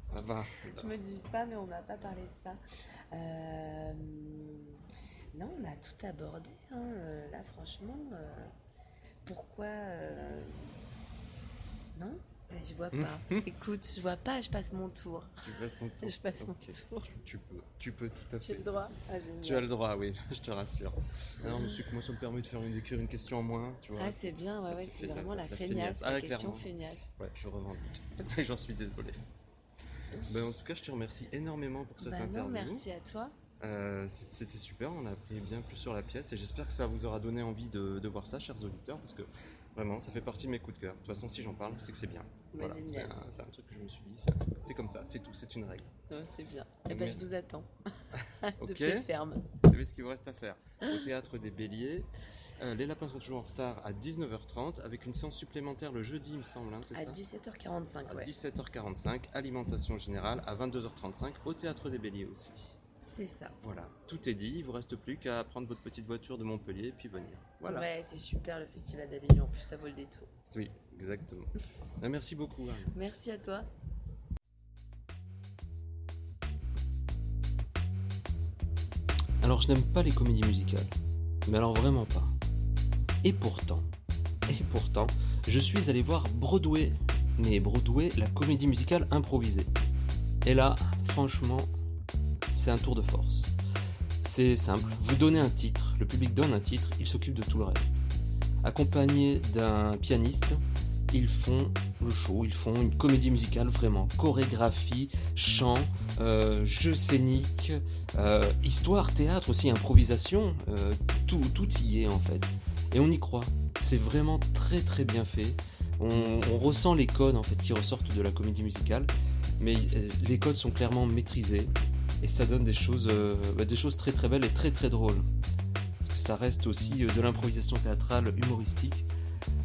Ça va. Je me dis pas, mais on n'a pas parlé de ça. Euh, Non, on a tout abordé. hein, euh, Là, franchement, euh, pourquoi euh, Non? Eh, Je vois pas. Écoute, je vois pas. Je passe mon tour. Tu passes ton tour. Je passe mon tour. Tu peux, tu peux tout à fait. J'ai le droit. Ah. Tu as le droit, oui, je te rassure. Alors, monsieur, moi ça me permet de faire une, d'écrire une question en moins, tu vois. Ah, c'est bien. Ouais, ouais, C'est c'est fait la- vraiment la, la feignasse. feignasse. La Ah, question feignasse. Ouais, je revendique. Mais j'en suis désolé. Ben, en tout cas, je te remercie énormément pour cette non, interview. merci à toi. Euh, C'était super, on a appris bien plus sur la pièce et j'espère que ça vous aura donné envie de, de voir ça, chers auditeurs, parce que vraiment, ça fait partie de mes coups de cœur. De toute façon, si j'en parle, c'est que c'est bien. Voilà, c'est un, truc que je me suis dit, c'est- comme ça, c'est tout, c'est une règle. Non, C'est bien. Eh ben, je vous attends. Ok. De pied ferme. Vous savez ce qu'il vous reste à faire. Au théâtre des Béliers, euh, les lapins sont toujours en retard à 19h30, avec une séance supplémentaire le jeudi, il me semble, hein, c'est À ça 17h45, À ouais. 17h45, alimentation générale, à 22h35, au théâtre des Béliers aussi. C'est ça. Voilà, tout est dit, il vous reste plus qu'à prendre votre petite voiture de Montpellier et puis venir. Voilà. Ouais, c'est super le festival d'Avignon. En plus, ça vaut le détour. Oui, exactement. Ah, Merci beaucoup. Anne. Merci à toi. Alors, je n'aime pas les comédies musicales. Mais alors, vraiment pas. Et pourtant, et pourtant, je suis allé voir Broadway. Mais Broadway, la comédie musicale improvisée. Et là, franchement, c'est un tour de force. C'est simple, vous donnez un titre, le public donne un titre, il s'occupe de tout le reste. Accompagné d'un pianiste, ils font le show, ils font une comédie musicale vraiment, chorégraphie, chant, euh, jeu scénique, euh, histoire, théâtre aussi, improvisation, euh, tout, tout y est en fait. Et on y croit. C'est vraiment très très bien fait. On, on ressent les codes en fait qui ressortent de la comédie musicale, mais les codes sont clairement maîtrisés et ça donne des choses, euh, bah, des choses très très belles et très très drôles. Parce que ça reste aussi euh, de l'improvisation théâtrale humoristique.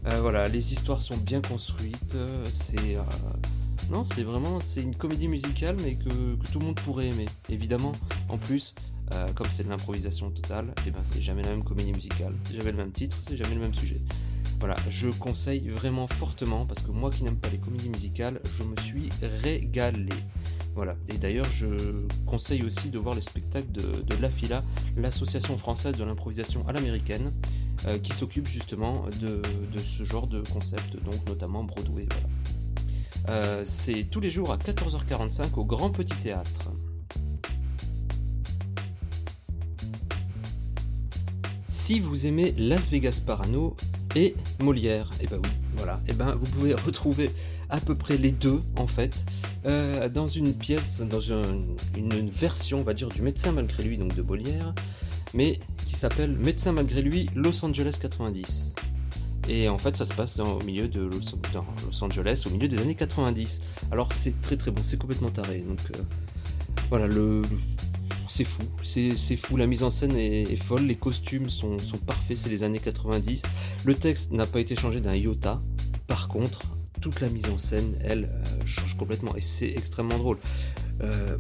Euh, voilà, les histoires sont bien construites. c'est non, c'est vraiment c'est une comédie musicale, mais que, tout le monde pourrait aimer. Évidemment, en plus, comme c'est de l'improvisation totale, et ben c'est jamais la même comédie musicale, c'est jamais le même titre, c'est jamais le même sujet. Voilà, je conseille vraiment fortement parce que moi qui n'aime pas les comédies musicales, je me suis régalé. Voilà, et d'ailleurs je conseille aussi de voir les spectacles de, de l'AFILA, l'association française de l'improvisation à l'américaine, euh, qui s'occupe justement de, ce genre de concept, donc notamment Broadway. Euh, c'est tous les jours à 14h45 au Grand Petit Théâtre. Si vous aimez Las Vegas Parano et Molière, et ben oui, voilà, et ben vous pouvez retrouver à peu près les deux en fait euh, dans une pièce, dans un- une version, on va dire, du Médecin malgré lui, donc de Molière, mais qui s'appelle Médecin malgré lui Los Angeles 90. Et en fait, ça se passe au milieu de Los, Angeles, au milieu des années 90. Alors c'est très très bon, c'est complètement taré. Donc euh, voilà, le, c'est fou, c'est c'est fou. La mise en scène est, est folle, les costumes sont, sont parfaits, c'est les années 90. Le texte n'a pas été changé d'un iota. Par contre, toute la mise en scène, elle, euh, change complètement et c'est extrêmement drôle. Euh,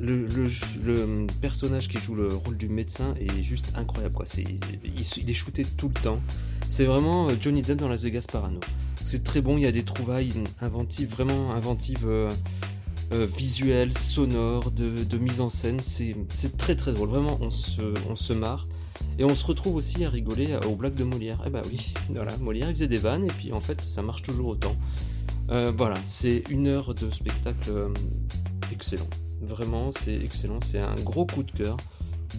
le, personnage qui joue le rôle du médecin est juste incroyable. Quoi. C'est, il, est shooté tout le temps. C'est vraiment euh, Johnny Depp dans Las Vegas Parano. C'est très bon, il y a des trouvailles inventives, vraiment inventives, visuelles, sonores, de, mise en scène. C'est, c'est très très drôle. Vraiment, on se, on se marre. Et on se retrouve aussi à rigoler aux blagues de Molière. Eh bah oui, voilà, Molière il faisait des vannes et puis en fait ça marche toujours autant. Euh, voilà, c'est une heure de spectacle euh, excellent. Vraiment, c'est excellent. C'est un gros coup de cœur.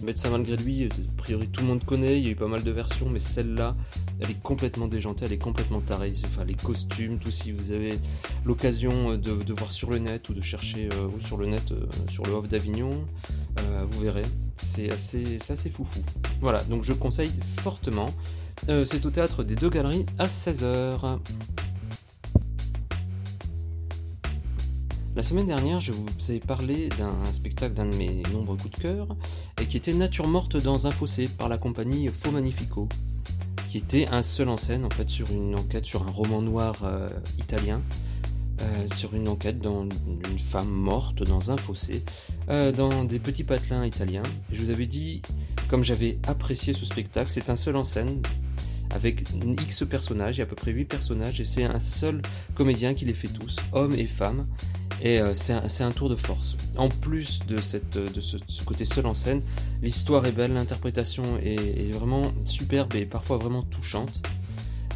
Médecin malgré lui, a priori tout le monde connaît. Il y a eu pas mal de versions, mais celle-là, Elle est complètement déjantée, elle est complètement tarée. Enfin, les costumes, tout si vous avez l'occasion de, voir sur le net ou de chercher ou sur le net sur le Off d'Avignon, vous verrez. C'est assez, assez foufou. Voilà, donc je conseille fortement. c'est au théâtre des deux galeries à 16h. La semaine dernière, je vous ai parlé d'un spectacle d'un de mes nombreux coups de cœur, et qui était Nature morte dans un fossé par la compagnie Faux Magnifico, qui était un seul en scène en fait sur une enquête sur un roman noir euh, italien, euh, sur une enquête d'une femme morte dans un fossé, euh, dans des petits patelins italiens. je vous avais dit, comme j'avais apprécié ce spectacle, c'est un seul en scène avec X personnages, il y a à peu près 8 personnages, et c'est un seul comédien qui les fait tous, hommes et femmes. Et euh, c'est un, tour de force. En plus de, de ce, côté seul en scène, l'histoire est belle, l'interprétation est, vraiment superbe et parfois vraiment touchante.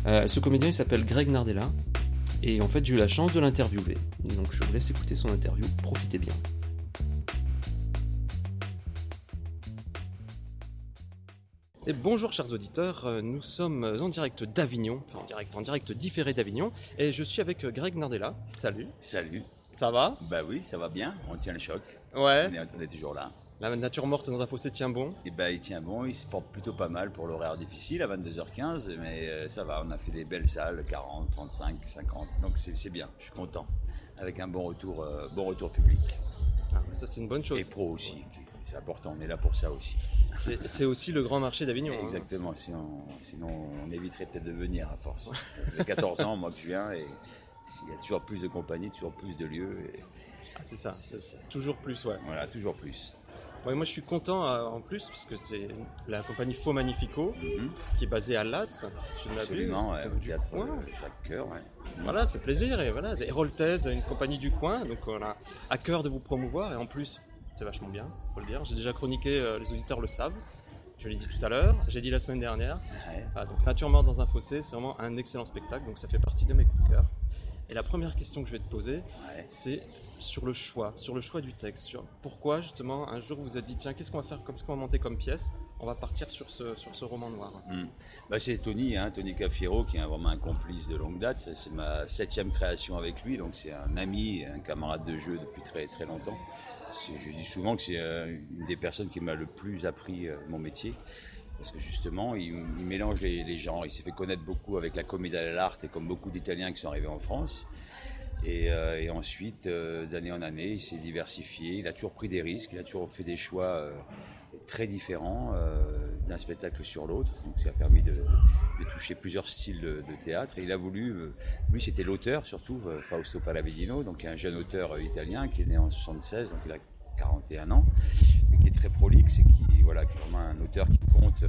Euh, ce comédien s'appelle Greg Nardella. Et en fait j'ai eu la chance de l'interviewer. Donc je vous laisse écouter son interview. Profitez bien. Et bonjour chers auditeurs, euh, nous sommes en direct d'Avignon, enfin en direct, en direct différé d'Avignon, et je suis avec Greg Nardella. Salut. Salut. Ça va? Bah oui, ça va bien, on tient le choc. Ouais. On est, toujours là. La nature morte dans un fossé tient bon? Et eh bah il tient bon, il se porte plutôt pas mal pour l'horaire difficile à 22h15, mais euh, ça va, on a fait des belles salles, 40, 35, 50, donc c'est bien, je suis content, avec un bon retour, euh, bon retour public. Ah, ça c'est une bonne chose. Et pro aussi, c'est important, on est là pour ça aussi. C'est aussi le grand marché d'Avignon. Hein. Exactement, sinon, sinon, on éviterait peut-être de venir à force. Ça fait 14 ans, moi que je viens, et il y a toujours plus de compagnies, toujours plus de lieux. Ah, c'est ça, toujours plus, ouais. Voilà, toujours plus. Ouais, moi je suis content euh, en plus parce que c'est la compagnie Faux Magnifico mhm. qui est basée à Latz. Je Absolument, ouais, au théâtre chaque cœur. Voilà, ça fait plaisir et voilà, Héroltez, une compagnie du coin, donc on a à cœur de vous promouvoir et en plus c'est vachement bien, faut le dire. J'ai déjà chroniqué, euh, les auditeurs le savent. Je l'ai dit tout à l'heure, j'ai dit la semaine dernière. Ah, donc Nature morte dans un fossé, c'est vraiment un excellent spectacle, donc ça fait partie de mes coups de cœur. Et la première question que je vais te poser, c'est sur le choix, sur le choix du texte. Sur pourquoi justement un jour vous vous êtes dit tiens qu'est-ce qu'on va faire, qu'est-ce qu'on va monter comme pièce? On va partir sur ce, sur ce roman noir. Hmm. Bah, c'est Tony, hein, Tony Cafiero qui est vraiment un complice de longue date. C'est ma septième création avec lui, donc c'est un ami, un camarade de jeu depuis très très longtemps. Je dis souvent que c'est euh, une des personnes qui m'a le plus appris euh, mon métier parce que justement, il, mélange les, genres. Il s'est fait connaître beaucoup avec la comédie à l'art et comme beaucoup d'Italiens qui sont arrivés en France. Et, euh, ensuite, d'année en année, il s'est diversifié. Il a toujours pris des risques. Il a toujours fait des choix très différents d'un spectacle sur l'autre. Donc, ça a permis de, toucher plusieurs styles de, théâtre. Il a voulu, lui, c'était l'auteur surtout, Fausto Pallavidino, donc un jeune auteur italien qui est né en 76, donc il a 41 ans, qui est très prolixe et qui, voilà, qui est vraiment un auteur qui compte euh,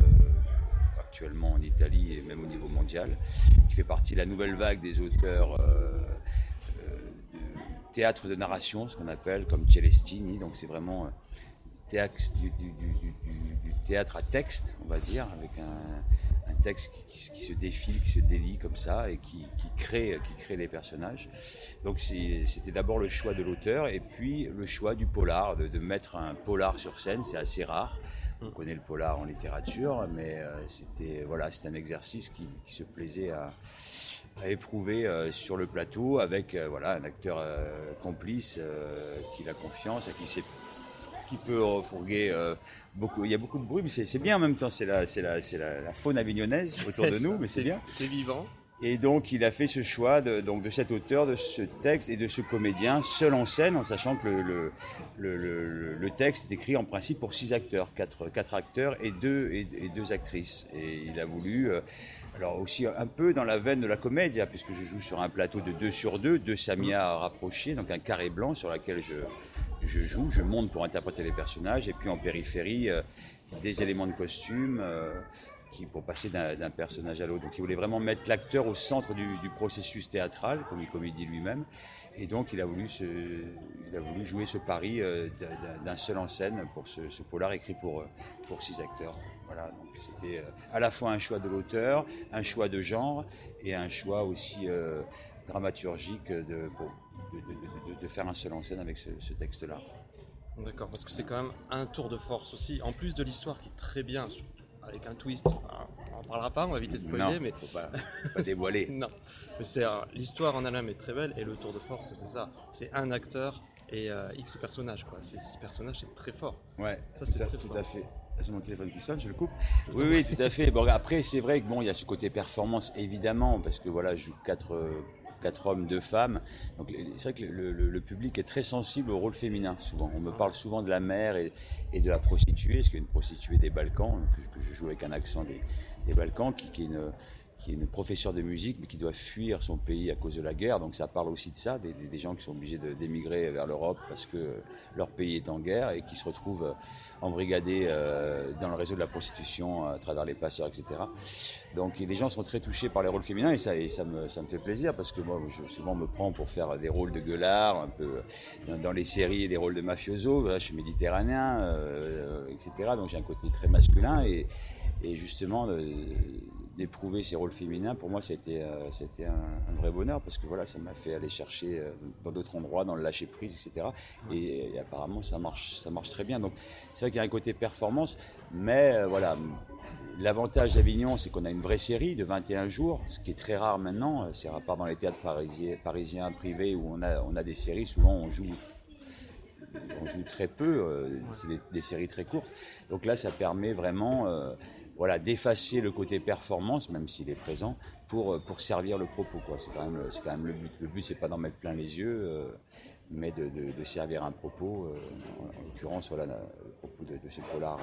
actuellement en Italie et même au niveau mondial, qui fait partie de la nouvelle vague des auteurs euh, euh, de théâtre de narration, ce qu'on appelle comme Celestini. Donc c'est vraiment du, théâtre à texte, on va dire, avec un, texte qui, se défile, qui se délie comme ça et qui, crée, qui crée les personnages. Donc c'était d'abord le choix de l'auteur et puis le choix du polar, de, mettre un polar sur scène, c'est assez rare. On connaît le polar en littérature, mais euh, c'était voilà, c'est un exercice qui, se plaisait à, éprouver euh, sur le plateau avec euh, voilà un acteur complice qui a confiance et qui sait peut refourguer beaucoup. Il y a beaucoup de bruit, mais c'est bien en même temps. C'est la, c'est la, c'est la, faune avignonnaise autour de nous, mais c'est bien. C'est vivant. Et donc, il a fait ce choix de, donc, de cet auteur, de ce texte et de ce comédien seul en scène, en sachant que le, le, le, le texte est écrit en principe pour six acteurs, quatre, quatre acteurs et deux, et, deux actrices. Et il a voulu, euh, alors aussi un peu dans la veine de la comédie, puisque je joue sur un plateau de deux sur deux, deux Samia rapprochés, donc un carré blanc sur lequel je, je joue, je monte pour interpréter les personnages, et puis en périphérie, euh, des éléments de costume. Euh, qui, pour passer d'un personnage à l'autre. Donc il voulait vraiment mettre l'acteur au centre du, processus théâtral, comme il, comme dit lui-même. Et donc il a voulu, jouer ce pari euh, d'un seul en scène pour ce, polar écrit pour, pour six acteurs. Voilà, donc c'était à la fois un choix de l'auteur, un choix de genre et un choix aussi dramaturgique de, de, faire un seul en scène avec ce, texte-là. D'accord, parce que c'est quand même un tour de force aussi, en plus de l'histoire qui est très bien, avec un twist. On en parlera pas, on va éviter de spoiler, non, mais faut pas, faut pas dévoiler. non, mais c'est euh, l'histoire en elle-même est très belle et le tour de force, c'est ça. C'est un acteur et euh, X personnages, quoi. Ces six personnages, c'est très fort. Ouais, Ça, c'est tout, à, très tout fort. à fait. Ah, C'est mon téléphone qui sonne, je le coupe. Oui, oui, tout à fait. Bon, après, c'est vrai que bon, il y a ce côté performance, évidemment, parce que voilà, je joue quatre, euh, quatre hommes, deux femmes. Donc, c'est vrai que le, le- le public est très sensible au rôle féminin, souvent. On me parle souvent de la mère et, et de la prostituée, y a une prostituée des Balkans, que, je- que je joue avec un accent des, des Balkans, qui, qui est une qui est une professeure de musique, mais qui doit fuir son pays à cause de la guerre. Donc ça parle aussi de ça, des, des- gens qui sont obligés d'émigrer vers l'Europe parce que leur pays est en guerre et qui se retrouvent euh, embrigadés euh, dans le réseau de la prostitution à travers les passeurs, etc. Donc les gens sont très touchés par les rôles féminins et ça, ça, me, ça me fait plaisir parce que moi, je, souvent, on me prend pour faire des rôles de gueulard, un peu dans, les séries, des rôles de mafioso. Je suis méditerranéen, euh, etc. Donc j'ai un côté très masculin et, et justement, euh, d'éprouver ces rôles féminins, pour moi, c'était euh, un, vrai bonheur parce que voilà, ça m'a fait aller chercher euh, dans d'autres endroits, dans le lâcher prise, etc. Et, apparemment, ça marche, ça marche très bien. Donc, c'est vrai qu'il y a un côté performance, mais euh, voilà. L'avantage d'Avignon, c'est qu'on a une vraie série de 21 jours, ce qui est très rare maintenant. C'est à part dans les théâtres parisiens, privés où on a, on a des séries, souvent on joue on joue très peu, c'est des, des séries très courtes. Donc là, ça permet vraiment voilà, d'effacer le côté performance, même s'il est présent, pour, euh, pour servir le propos. C'est quand, même quand même le but. Le but, c'est pas d'en mettre plein les yeux, euh, mais de, de- servir un propos, euh, en, en l'occurrence, voilà, le propos de, ce polar.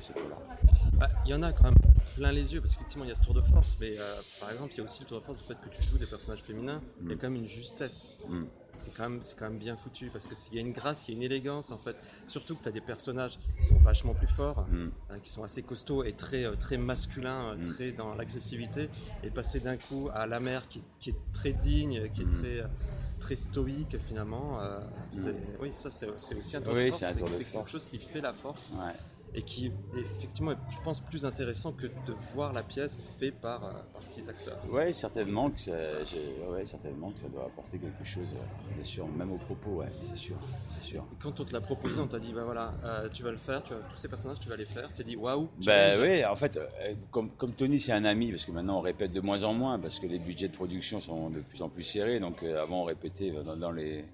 De. Bah, Il y en a quand même plein les yeux parce qu'effectivement il y a ce tour de force, mais euh, par exemple il y a aussi le tour de force du fait que tu joues des personnages féminins. Il y a quand même une justesse. Mm. C'est quand même quand même bien foutu parce que s'il y a une grâce, il y a une élégance en fait. Surtout que tu as des personnages qui sont vachement plus forts, Mm. hein, qui sont assez costauds et très euh, très masculins, euh, très dans l'agressivité, et passer d'un coup à la mère qui, qui est très digne, qui est Mm. très très stoïque finalement. euh, c'est- Oui, ça c'est aussi un tour Oui, de force. c'est quelque chose qui fait la force Ouais. Et qui effectivement est, je pense, plus intéressant que de voir la pièce faite par, euh, par six acteurs. Ouais, certainement que ça, ouais, certainement que ça doit apporter quelque chose, euh, bien sûr, même au propos, ouais, c'est sûr, c'est sûr. Et quand on te l'a proposé, on t'a dit, bah voilà, euh, tu vas le faire, tu vas, tous ces personnages, tu vas les faire. Tu t'es dit, waouh, Ben oui, en fait, comme, comme Tony, c'est un ami, parce que maintenant on répète de moins en moins, parce que les budgets de production sont de plus en plus serrés. Donc euh, avant, on répétait dans, dans les.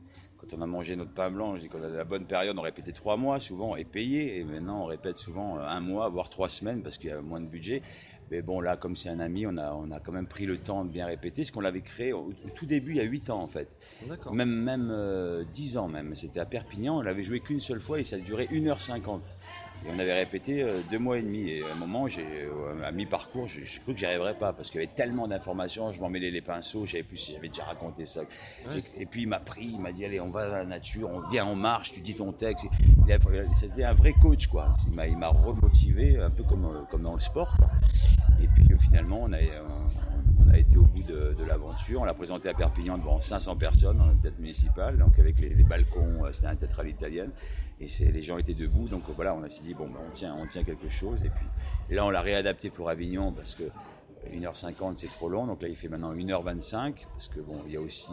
Quand on a mangé notre pain blanc, je dis qu'on a la bonne période, on répétait trois mois souvent et payé. Et maintenant, on répète souvent euh, un mois, voire trois semaines, parce qu'il y a moins de budget. Mais bon, là, comme c'est un ami, on a, on a quand même pris le temps de bien répéter, ce qu'on l'avait créé au, au tout début, il y a huit ans en fait. D'accord. Même, même euh, 10 ans même. C'était à Perpignan, on l'avait joué qu'une seule fois et ça durait 1h50. Et on avait répété euh, deux mois et demi. Et à un moment, j'ai, euh, à mi-parcours, j'ai j'ai cru que j'y arriverais pas parce qu'il y avait tellement d'informations, je m'en mêlais les pinceaux, je savais plus si j'avais déjà raconté ça. Et, et puis il m'a pris, il m'a dit allez, on va dans la nature, on vient, on marche, tu dis ton texte. C'était un vrai coach quoi. Il m'a, il m'a remotivé, un peu comme, euh, comme dans le sport. quoi. Et puis euh, finalement, on a, on, on a été au bout de, l'aventure. On l'a présenté à Perpignan devant 500 personnes dans le théâtre municipal, donc avec les, balcons, euh, c'était un théâtre à l'italienne. Et les gens étaient debout, donc euh, voilà, on a dit bon, ben, on tient, on tient quelque chose. Et puis là, on l'a réadapté pour Avignon parce que 1h50 c'est trop long, donc là il fait maintenant 1h25 parce que bon, il y a aussi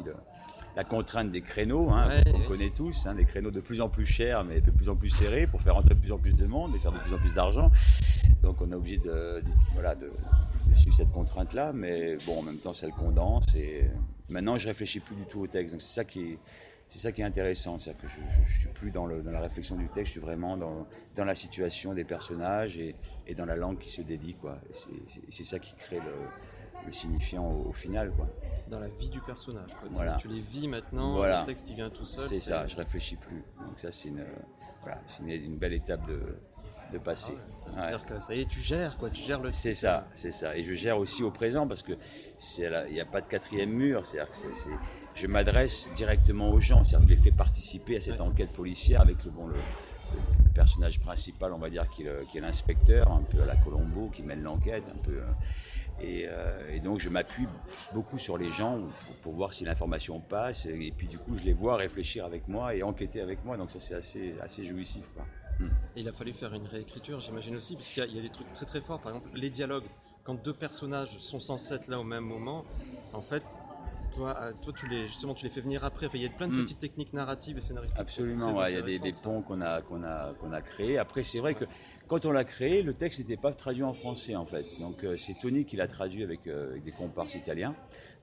la contrainte des créneaux, hein, Ouais, qu'on ouais. connaît tous, hein, des créneaux de plus en plus chers, mais de plus en plus serrés pour faire rentrer de plus en plus de monde et faire de plus en plus d'argent. Donc on est obligé de, de- voilà, de, de suivre cette contrainte-là, mais bon, en même temps, ça le condense. Et maintenant, je réfléchis plus du tout au texte. Donc c'est ça qui est, c'est ça qui est intéressant, c'est-à-dire que je, je suis plus dans, le, dans la réflexion du texte, je suis vraiment dans, dans la situation des personnages et, et dans la langue qui se délie, quoi. C'est, ça qui crée le, le signifiant au, au final, quoi. Dans la vie du personnage. Tu- Voilà. Tu, les vis maintenant, Voilà. le texte il vient tout seul. C'est ça, je réfléchis plus. Donc ça, c'est une, voilà, une, une belle étape de, de passer. Ça veut Ouais. dire que ça y est, tu gères, quoi. Tu gères le C'est ça, c'est ça. Et je gère aussi au présent parce que c'est là- il n'y a pas de quatrième mur. C'est-à-dire que c'est- je m'adresse directement aux gens. C'est-à-dire que je les fais participer à cette Ouais. enquête policière avec le, bon, le, personnage principal, on va dire, qui est le- qui est l'inspecteur, un peu à la Colombo, qui mène l'enquête, un peu. Euh, Et, euh, et donc je m'appuie beaucoup sur les gens pour, pour voir si l'information passe. Et puis du coup, je les vois réfléchir avec moi et enquêter avec moi. Donc ça, c'est assez, assez jouissif. Quoi. Et il a fallu faire une réécriture, j'imagine aussi, parce qu'il y, a- il y a des trucs très très forts. Par exemple, les dialogues, quand deux personnages sont censés être là au même moment, en fait, toi, euh, toi, tu les, justement, tu les fais venir après. il y a plein de Mm. petites techniques narratives et scénaristiques. Absolument, ouais, il y a des, ponts qu'on a, qu'on a, qu'on a créés. Après, c'est vrai que quand on l'a créé, le texte n'était pas traduit en français en fait. Donc euh, c'est Tony qui l'a traduit avec, euh, avec des comparses italiens.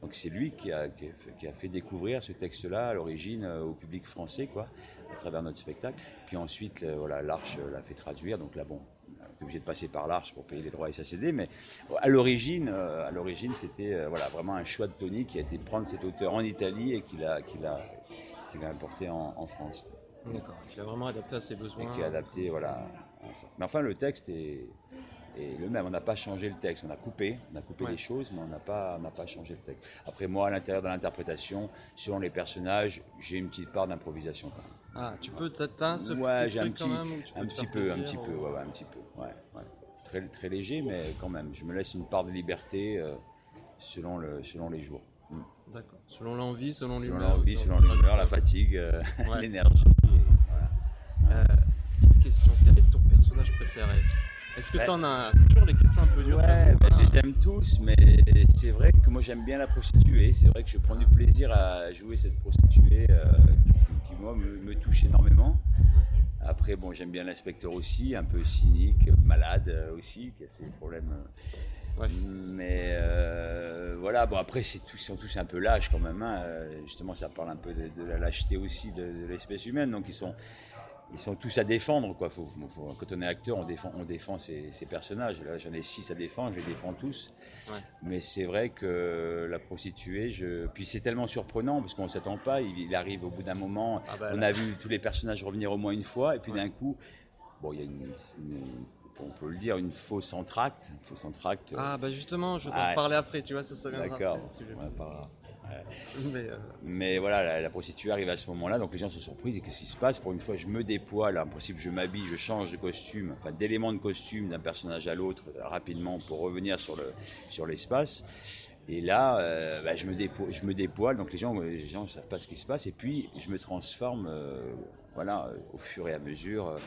Donc c'est lui qui a, qui, a fait, qui a fait découvrir ce texte-là à l'origine euh, au public français, quoi, à travers notre spectacle. Puis ensuite, voilà, l'Arche l'a fait traduire. Donc là, bon, on est obligé de passer par l'Arche pour payer les droits SACD. Mais à l'origine, à l'origine, c'était voilà, vraiment un choix de Tony qui a été de prendre cet auteur en Italie et qui l'a, qui l'a, qui l'a importé en- en France D'accord. Tu l'as vraiment adapté à ses besoins. et qui est adapté voilà. Mais enfin, le texte est, est le même. On n'a pas changé le texte. On a coupé, on a coupé Ouais. des choses, mais on n'a pas, on n'a pas changé le texte. Après, moi, à l'intérieur de l'interprétation, selon les personnages, j'ai une petite part d'improvisation. Ah, tu peux, t'as ce ouais, petit j'ai un petit, quand même un peu, un petit peu, ou- ouais, ouais, un petit peu. Très, très léger, mais quand même, je me laisse une part de liberté euh, selon le, selon les jours. Mm. D'accord. Selon l'envie, selon Selon l'humeur. l'envie, selon l'humeur, la fatigue, euh, l'énergie. Euh, petite question. Quel est ton personnage préféré Est-ce que Ouais. t'en as un C'est toujours les questions un peu dures. Ouais, je les aime tous, mais c'est vrai que moi j'aime bien la prostituée. C'est vrai que je prends du plaisir à jouer cette prostituée euh, qui, qui, moi me, me touche énormément. Après, bon, j'aime bien l'inspecteur aussi, un peu cynique, malade euh, aussi, qui a ses problèmes. Ouais. Mais euh, voilà, bon après c'est tous, sont tous un peu lâches quand même. hein. Justement, ça parle un peu de, de la lâcheté aussi de, de l'espèce humaine. Donc ils sont, ils sont tous à défendre. Quoi. Faut, faut- faut- quand on est acteur, on défend, on défend ses, ses personnages. Là, j'en ai six à défendre, je les défends tous. Ouais. Mais c'est vrai que la prostituée, je... puis c'est tellement surprenant parce qu'on ne s'attend pas. Il, il arrive au bout d'un moment. Ah bah on a vu tous les personnages revenir au moins une fois, et puis d'un coup, bon, il y a une, une- on peut le dire, une fausse entracte, fausse entracte. Ah, bah justement, je vais t'en Ouais. parler après, tu vois, ça, ça viendra D'accord. Mais, euh, Mais voilà, la, la prostituée arrive à ce moment-là, donc les gens sont surpris. Et qu'est-ce qui se passe? Pour une fois, je me dépoile. En principe, je m'habille, je change de costume, enfin d'éléments de costume d'un personnage à l'autre rapidement pour revenir sur le sur l'espace. Et là, euh, bah, je me dépoile, je me dépoile. Donc les gens, euh, les gens ne savent pas ce qui se passe. Et puis, je me transforme, euh, voilà, au fur et à mesure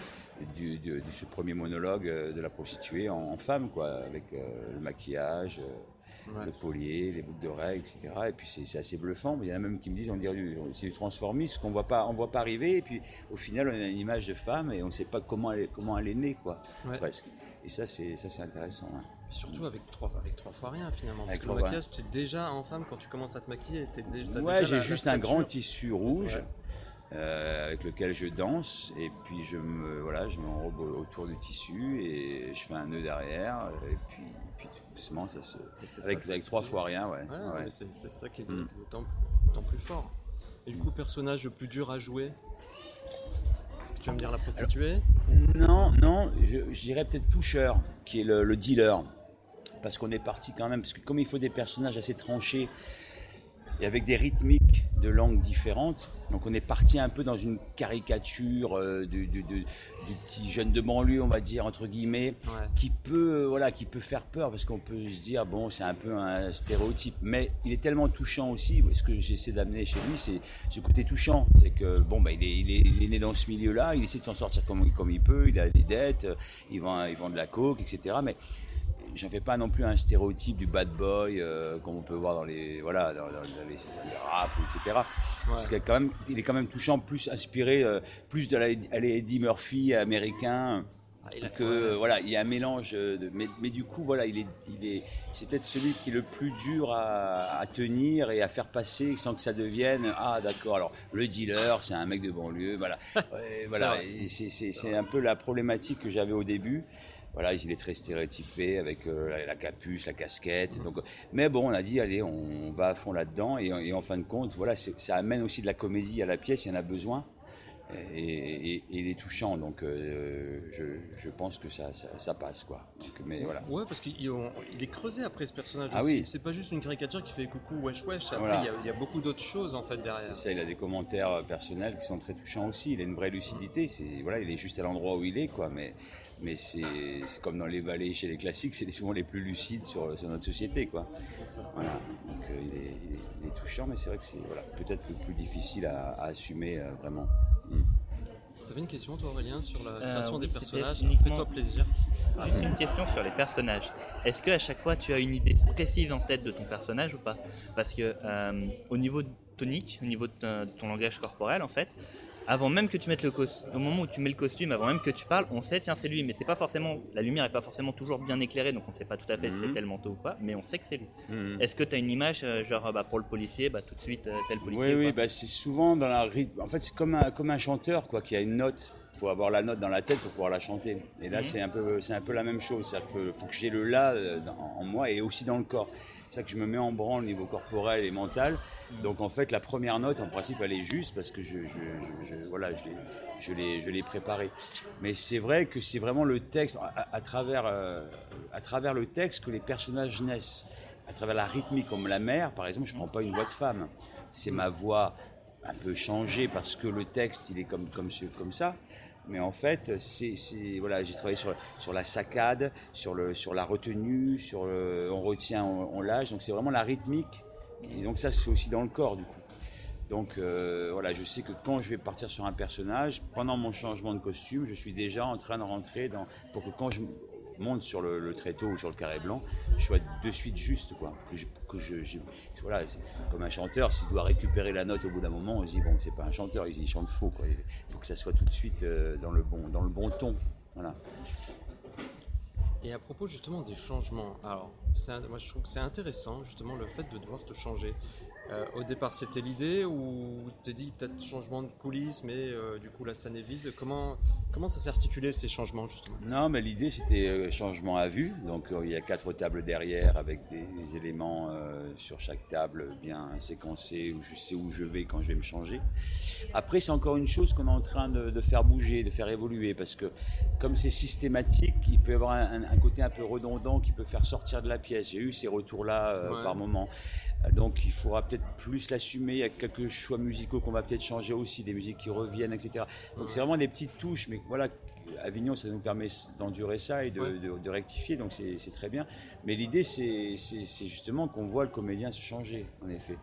du, du- de ce premier monologue de la prostituée en, en femme, quoi, avec le maquillage. Ouais. le collier, les boucles d'oreilles, etc. Et puis c'est assez bluffant. Il y en a même qui me disent, on dirait c'est du transformisme qu'on voit pas, on voit pas arriver. Et puis au final, on a une image de femme et on ne sait pas comment elle, comment elle est née, quoi, Ouais. presque. Et ça, c'est ça, c'est intéressant. hein. Surtout avec trois, avec trois fois rien finalement. Parce Avec que le maquillage, tu es déjà en femme quand tu commences à te maquiller. T'es déjà, t'as Ouais, j'ai la juste un grand tissu rouge. euh, avec lequel je danse et puis je me voilà je m'enrobe autour du tissu et je fais un nœud derrière et puis, doucement ça se avec, ça, trois fois rien ouais, Ouais, ouais. mais c'est ça qui est Mm. d'autant plus fort. Et du coup, personnage le plus dur à jouer? Est-ce que tu vas me dire la prostituée? Non, non, je, je dirais peut-être Pusher, qui est le, le dealer. Parce qu'on est parti quand même, parce que comme il faut des personnages assez tranchés et avec des rythmiques de langues différentes, donc on est parti un peu dans une caricature euh, du, du- du- du petit jeune de banlieue, on va dire, entre guillemets, Ouais. qui peut, euh, voilà, qui peut faire peur, parce qu'on peut se dire, bon, c'est un peu un stéréotype, mais il est tellement touchant aussi, ce que j'essaie d'amener chez lui, c'est ce côté touchant, c'est que, bon, bah, il, est, il, est, il est né dans ce milieu-là, il essaie de s'en sortir comme, comme il peut, il a des dettes, euh, il vend, il vend de la coke, etc., mais j'en fais pas non plus un stéréotype du bad boy euh, comme on peut voir dans les voilà dans, dans- dans les, dans les rap etc C'est que quand même il est quand même touchant plus inspiré euh, plus de la Eddie Murphy américain Ah, il a- que voilà il y a un mélange de mais, mais du coup voilà il est il est c'est peut-être celui qui est le plus dur à, à tenir et à faire passer sans que ça devienne ah d'accord alors le dealer c'est un mec de banlieue voilà. Ouais, voilà c'est un peu la problématique que j'avais au début voilà, il est très stéréotypé avec euh, la, capuche, la casquette. Donc, mais bon, on a dit, allez, on va à fond là-dedans. Et, et en fin de compte, voilà, ça amène aussi de la comédie à la pièce, il y en a besoin. Et, il est touchant, donc euh, je, je pense que ça, ça, ça passe, quoi. Donc, mais voilà. Ouais, parce qu'il il- il est creusé après ce personnage Ah aussi. oui. C'est pas juste une caricature qui fait coucou, wesh, wesh. Après, Voilà. il y a- il y, a beaucoup d'autres choses en fait derrière. C'est ça, il a des commentaires euh, personnels qui sont très touchants aussi. Il a une vraie lucidité. C'est voilà, il est juste à l'endroit où il est, quoi. Mais mais c'est comme dans les vallées chez les classiques, c'est souvent les plus lucides sur, sur notre société, quoi. Voilà. Donc euh, il, est, il est- il est touchant, mais c'est vrai que c'est voilà, peut-être le plus difficile à, à assumer euh, vraiment. Mm. avais une question, toi, Aurélien, sur la création oui, des personnages? uniquement- Fais-toi plaisir. Juste une question sur les personnages. Est-ce qu'à chaque fois tu as une idée précise en tête de ton personnage ou pas? Parce que euh, au niveau tonique, au niveau de ton langage corporel, en fait, avant même que tu mettes le costume, au moment où tu mets le costume, avant même que tu parles, on sait tiens c'est lui, mais c'est pas forcément la lumière est pas forcément toujours bien éclairée, donc on sait pas tout à fait si Mhm. c'est tel manteau ou pas, mais on sait que c'est lui. Mhm. Est-ce que tu as une image euh, genre bah, pour le policier, bah, tout de suite euh, tel policier Oui, ou oui, bah, c'est souvent dans la rythme. En fait, c'est comme un, comme un chanteur, quoi, qui a une note. Il faut avoir la note dans la tête pour pouvoir la chanter. Et là, Mhm. c'est un peu, c'est un peu la même chose. C'est-à-dire qu'il faut que j'ai le là euh, en moi et aussi dans le corps. C'est ça que je me mets en branle au niveau corporel et mental. Donc, en fait, la première note, en principe, elle est juste parce que je, je, je- je- voilà, je l'ai, je l'ai, préparée. Mais c'est vrai que c'est vraiment le texte, à, travers, euh, à travers le texte, que les personnages naissent. À travers la rythmique, comme la mère, par exemple, je prends pas une voix de femme. C'est ma voix un peu changée parce que le texte, il est comme, comme, comme ça. Mais en fait, c'est, voilà, j'ai travaillé sur, sur la saccade, sur, le, sur la retenue, sur le, on retient, on, lâche. Donc c'est vraiment la rythmique. Et donc ça, c'est aussi dans le corps, du coup. Donc euh, voilà, je sais que quand je vais partir sur un personnage, pendant mon changement de costume, je suis déjà en train de rentrer dans pour que quand monte sur le, le tréteau ou sur le carré blanc, je sois de suite juste quoi. Que je, voilà, comme un chanteur, s'il doit récupérer la note au bout d'un moment, on se dit bon, c'est pas un chanteur, il, chante faux quoi. Il faut que ça soit tout de suite euh, dans le bon dans le bon ton. Voilà. Et à propos justement des changements, alors moi je trouve que c'est intéressant justement le fait de devoir te changer. Euh, au départ c'était l'idée ou t'es dit peut-être changement de coulisses mais euh, du coup la scène est vide. Comment, comment ça s'est articulé ces changements justement? Non, mais l'idée c'était euh, changement à vue. Donc il y a quatre tables derrière avec des, des éléments sur chaque table bien séquencés où je sais où je vais quand je vais me changer. Après, c'est encore une chose qu'on est en train de, de faire bouger, de faire évoluer parce que comme c'est systématique, il peut y avoir un, un- un côté un peu redondant qui peut faire sortir de la pièce. J'ai eu ces retours-là euh, Ouais. par moment. Donc il faudra peut-être plus l'assumer. Il y a quelques choix musicaux qu'on va peut-être changer aussi, des musiques qui reviennent, etc. Donc c'est vraiment des petites touches, mais voilà, Avignon, ça nous permet d'endurer ça et de, Ouais. de- de rectifier, donc c'est très bien. Mais l'idée, c'est justement qu'on voit le comédien se changer, en effet.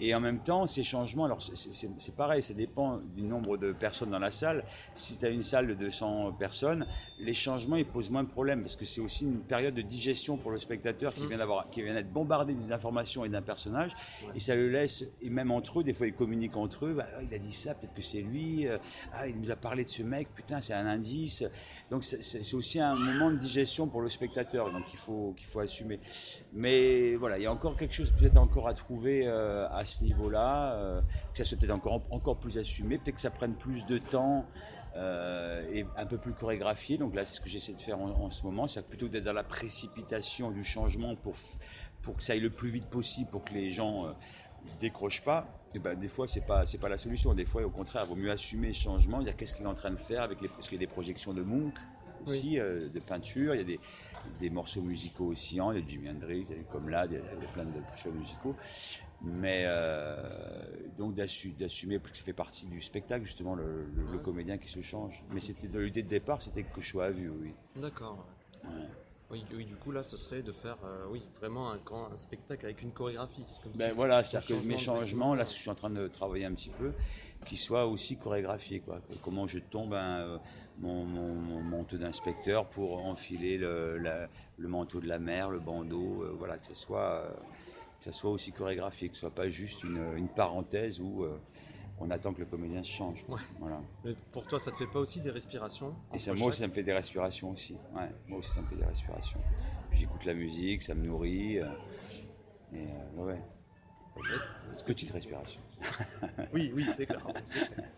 Et en même temps, ces changements, alors c'est- pareil, ça dépend du nombre de personnes dans la salle. Si tu as une salle de 200 personnes, les changements, ils posent moins de problèmes, parce que c'est aussi une période de digestion pour le spectateur qui vient d'avoir, qui vient d'être bombardé d'informations et d'un personnage, et ça le laisse, et même entre eux, des fois ils communiquent entre eux, bah, ah, il a dit ça, peut-être que c'est lui, euh, ah, il nous a parlé de ce mec, putain, c'est un indice. Donc c'est- aussi un moment de digestion pour le spectateur, donc il faut, qu'il faut assumer. Mais voilà, il y a encore quelque chose peut-être encore à trouver euh, à ce niveau-là, euh, que ça soit peut-être encore, encore plus assumé, peut-être que ça prenne plus de temps. euh, et un peu plus chorégraphié. Donc là, c'est ce que j'essaie de faire en, en ce moment. C'est plutôt d'être dans la précipitation du changement pour, pour que ça aille le plus vite possible, pour que les gens euh, décrochent pas. Et ben, des fois, c'est pas c'est pas la solution. Des fois, au contraire, il vaut mieux assumer le changement, dire qu'est-ce qu'il est en train de faire avec les parce qu'il y a des projections de Munch aussi, euh, de peinture. Il y a des, des morceaux musicaux aussi, hein, il y a Jimi Hendrix, il y a comme là, il y a, plein de choix musicaux. Mais euh, donc d'assu- d'assumer que ça fait partie du spectacle justement le, le- le comédien qui se change. Mais c'était de l'idée de départ, c'était que je sois à vue, oui. D'accord. Oui, oui, du coup là ce serait de faire euh, oui, vraiment un, grand- un spectacle avec une chorégraphie. Comme Ben si- voilà, c'est-à-dire que changement mes changements, là, rythme. je suis en train de travailler un petit peu, qu'ils soient aussi chorégraphiés, quoi. Que- Comment je tombe un, euh, mon, mon- mon manteau d'inspecteur pour enfiler le, la- le manteau de la mer, le bandeau, euh, voilà, que ce soit, euh, que ça soit aussi chorégraphié, que ce soit pas juste une, une parenthèse où euh, on attend que le comédien se change. quoi. Ouais. Voilà. Mais pour toi, ça te fait pas aussi des respirations Et ça, moi aussi, ça me fait des respirations aussi. Ouais, moi aussi, ça me fait des respirations. J'écoute la musique, ça me nourrit. euh, et euh, ouais, ouais. Petite respiration. Oui, oui, c'est clair. c'est clair.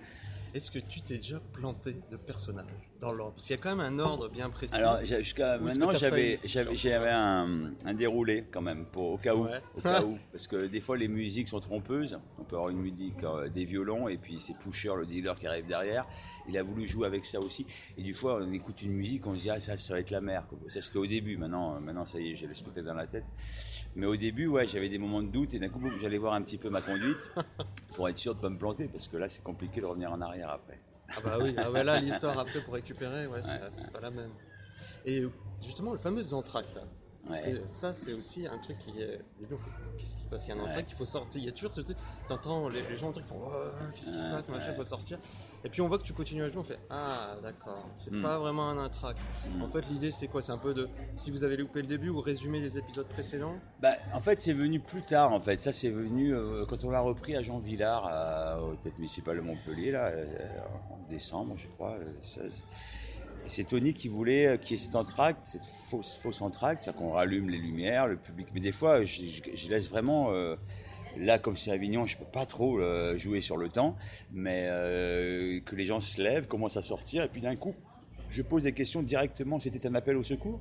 Est-ce que tu t'es déjà planté de personnage? Dans l'ordre Parce qu'il y a quand même un ordre bien précis. Alors jusqu'à maintenant j'avais un, un déroulé quand même pour au cas où Ouais. au cas où parce que des fois les musiques sont trompeuses. On peut avoir une musique euh, des violons et puis c'est Pusher le dealer qui arrive derrière. Il a voulu jouer avec ça aussi. Et du fois on écoute une musique on se dit ah ça ça va être la mer ça c'était au début. Maintenant euh, maintenant ça y est j'ai le spectacle dans la tête. Mais au début ouais j'avais des moments de doute et d'un coup j'allais voir un petit peu ma conduite pour être sûr de pas me planter parce que là c'est compliqué de revenir en arrière après Ah bah oui, ah là l'histoire après pour récupérer, ouais, c'est c'est pas la même. Et justement, le fameux entracte, Parce Ouais. que ça, c'est aussi un truc qui est. Qu'est-ce qui se passe? Il y a un entrée qu'il faut sortir. Il y a toujours ce truc. T'entends les, les gens entrer qui font Ouais, Qu'est-ce qui se passe Machin, il faut sortir. Et puis on voit que tu continues à jouer. On fait Ah, d'accord. C'est Mm. pas vraiment un intract. Mm. En fait, l'idée, c'est quoi? C'est un peu de. Si vous avez loupé le début ou résumer les épisodes précédents? Bah, en fait, c'est venu plus tard. En fait, ça, c'est venu euh, quand on l'a repris à Jean Villard, au tête municipale de Montpellier, là, euh, en décembre, je crois, le 16. Et c'est Tony qui voulait euh, qu'il y ait cet entracte, cette fausse, fausse entracte, c'est-à-dire qu'on rallume les lumières, le public. Mais des fois, je, je- je laisse vraiment. Là, comme c'est Avignon, je peux pas trop euh, jouer sur le temps, mais euh, que les gens se lèvent, commencent à sortir, et puis d'un coup, je pose des questions directement. C'était un appel au secours.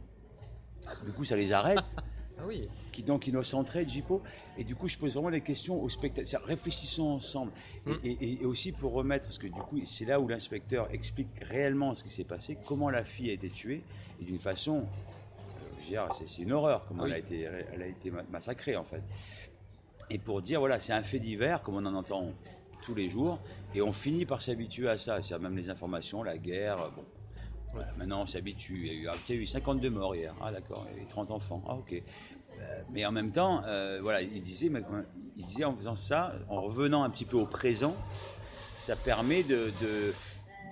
Du coup, ça les arrête Ah oui. qui donc innocenterait Jipo et du coup je pose vraiment des questions aux spectateurs réfléchissons ensemble et, et- et aussi pour remettre parce que du coup c'est là où l'inspecteur explique réellement ce qui s'est passé comment la fille a été tuée et d'une façon euh, je veux dire, c'est une horreur comment Oui. elle a été elle a été ma- massacrée en fait et pour dire voilà c'est un fait divers comme on en entend tous les jours et on finit par s'habituer à ça c'est même les informations la guerre bon voilà, maintenant on s'habitue. Il y a eu, ah, tiens, il y a eu 52 morts hier. Ah d'accord, il y a eu 30 enfants. Ah ok. Euh, mais en même temps, euh, voilà, il disait, mais, euh, il disait en faisant ça, en revenant un petit peu au présent, ça permet de, de,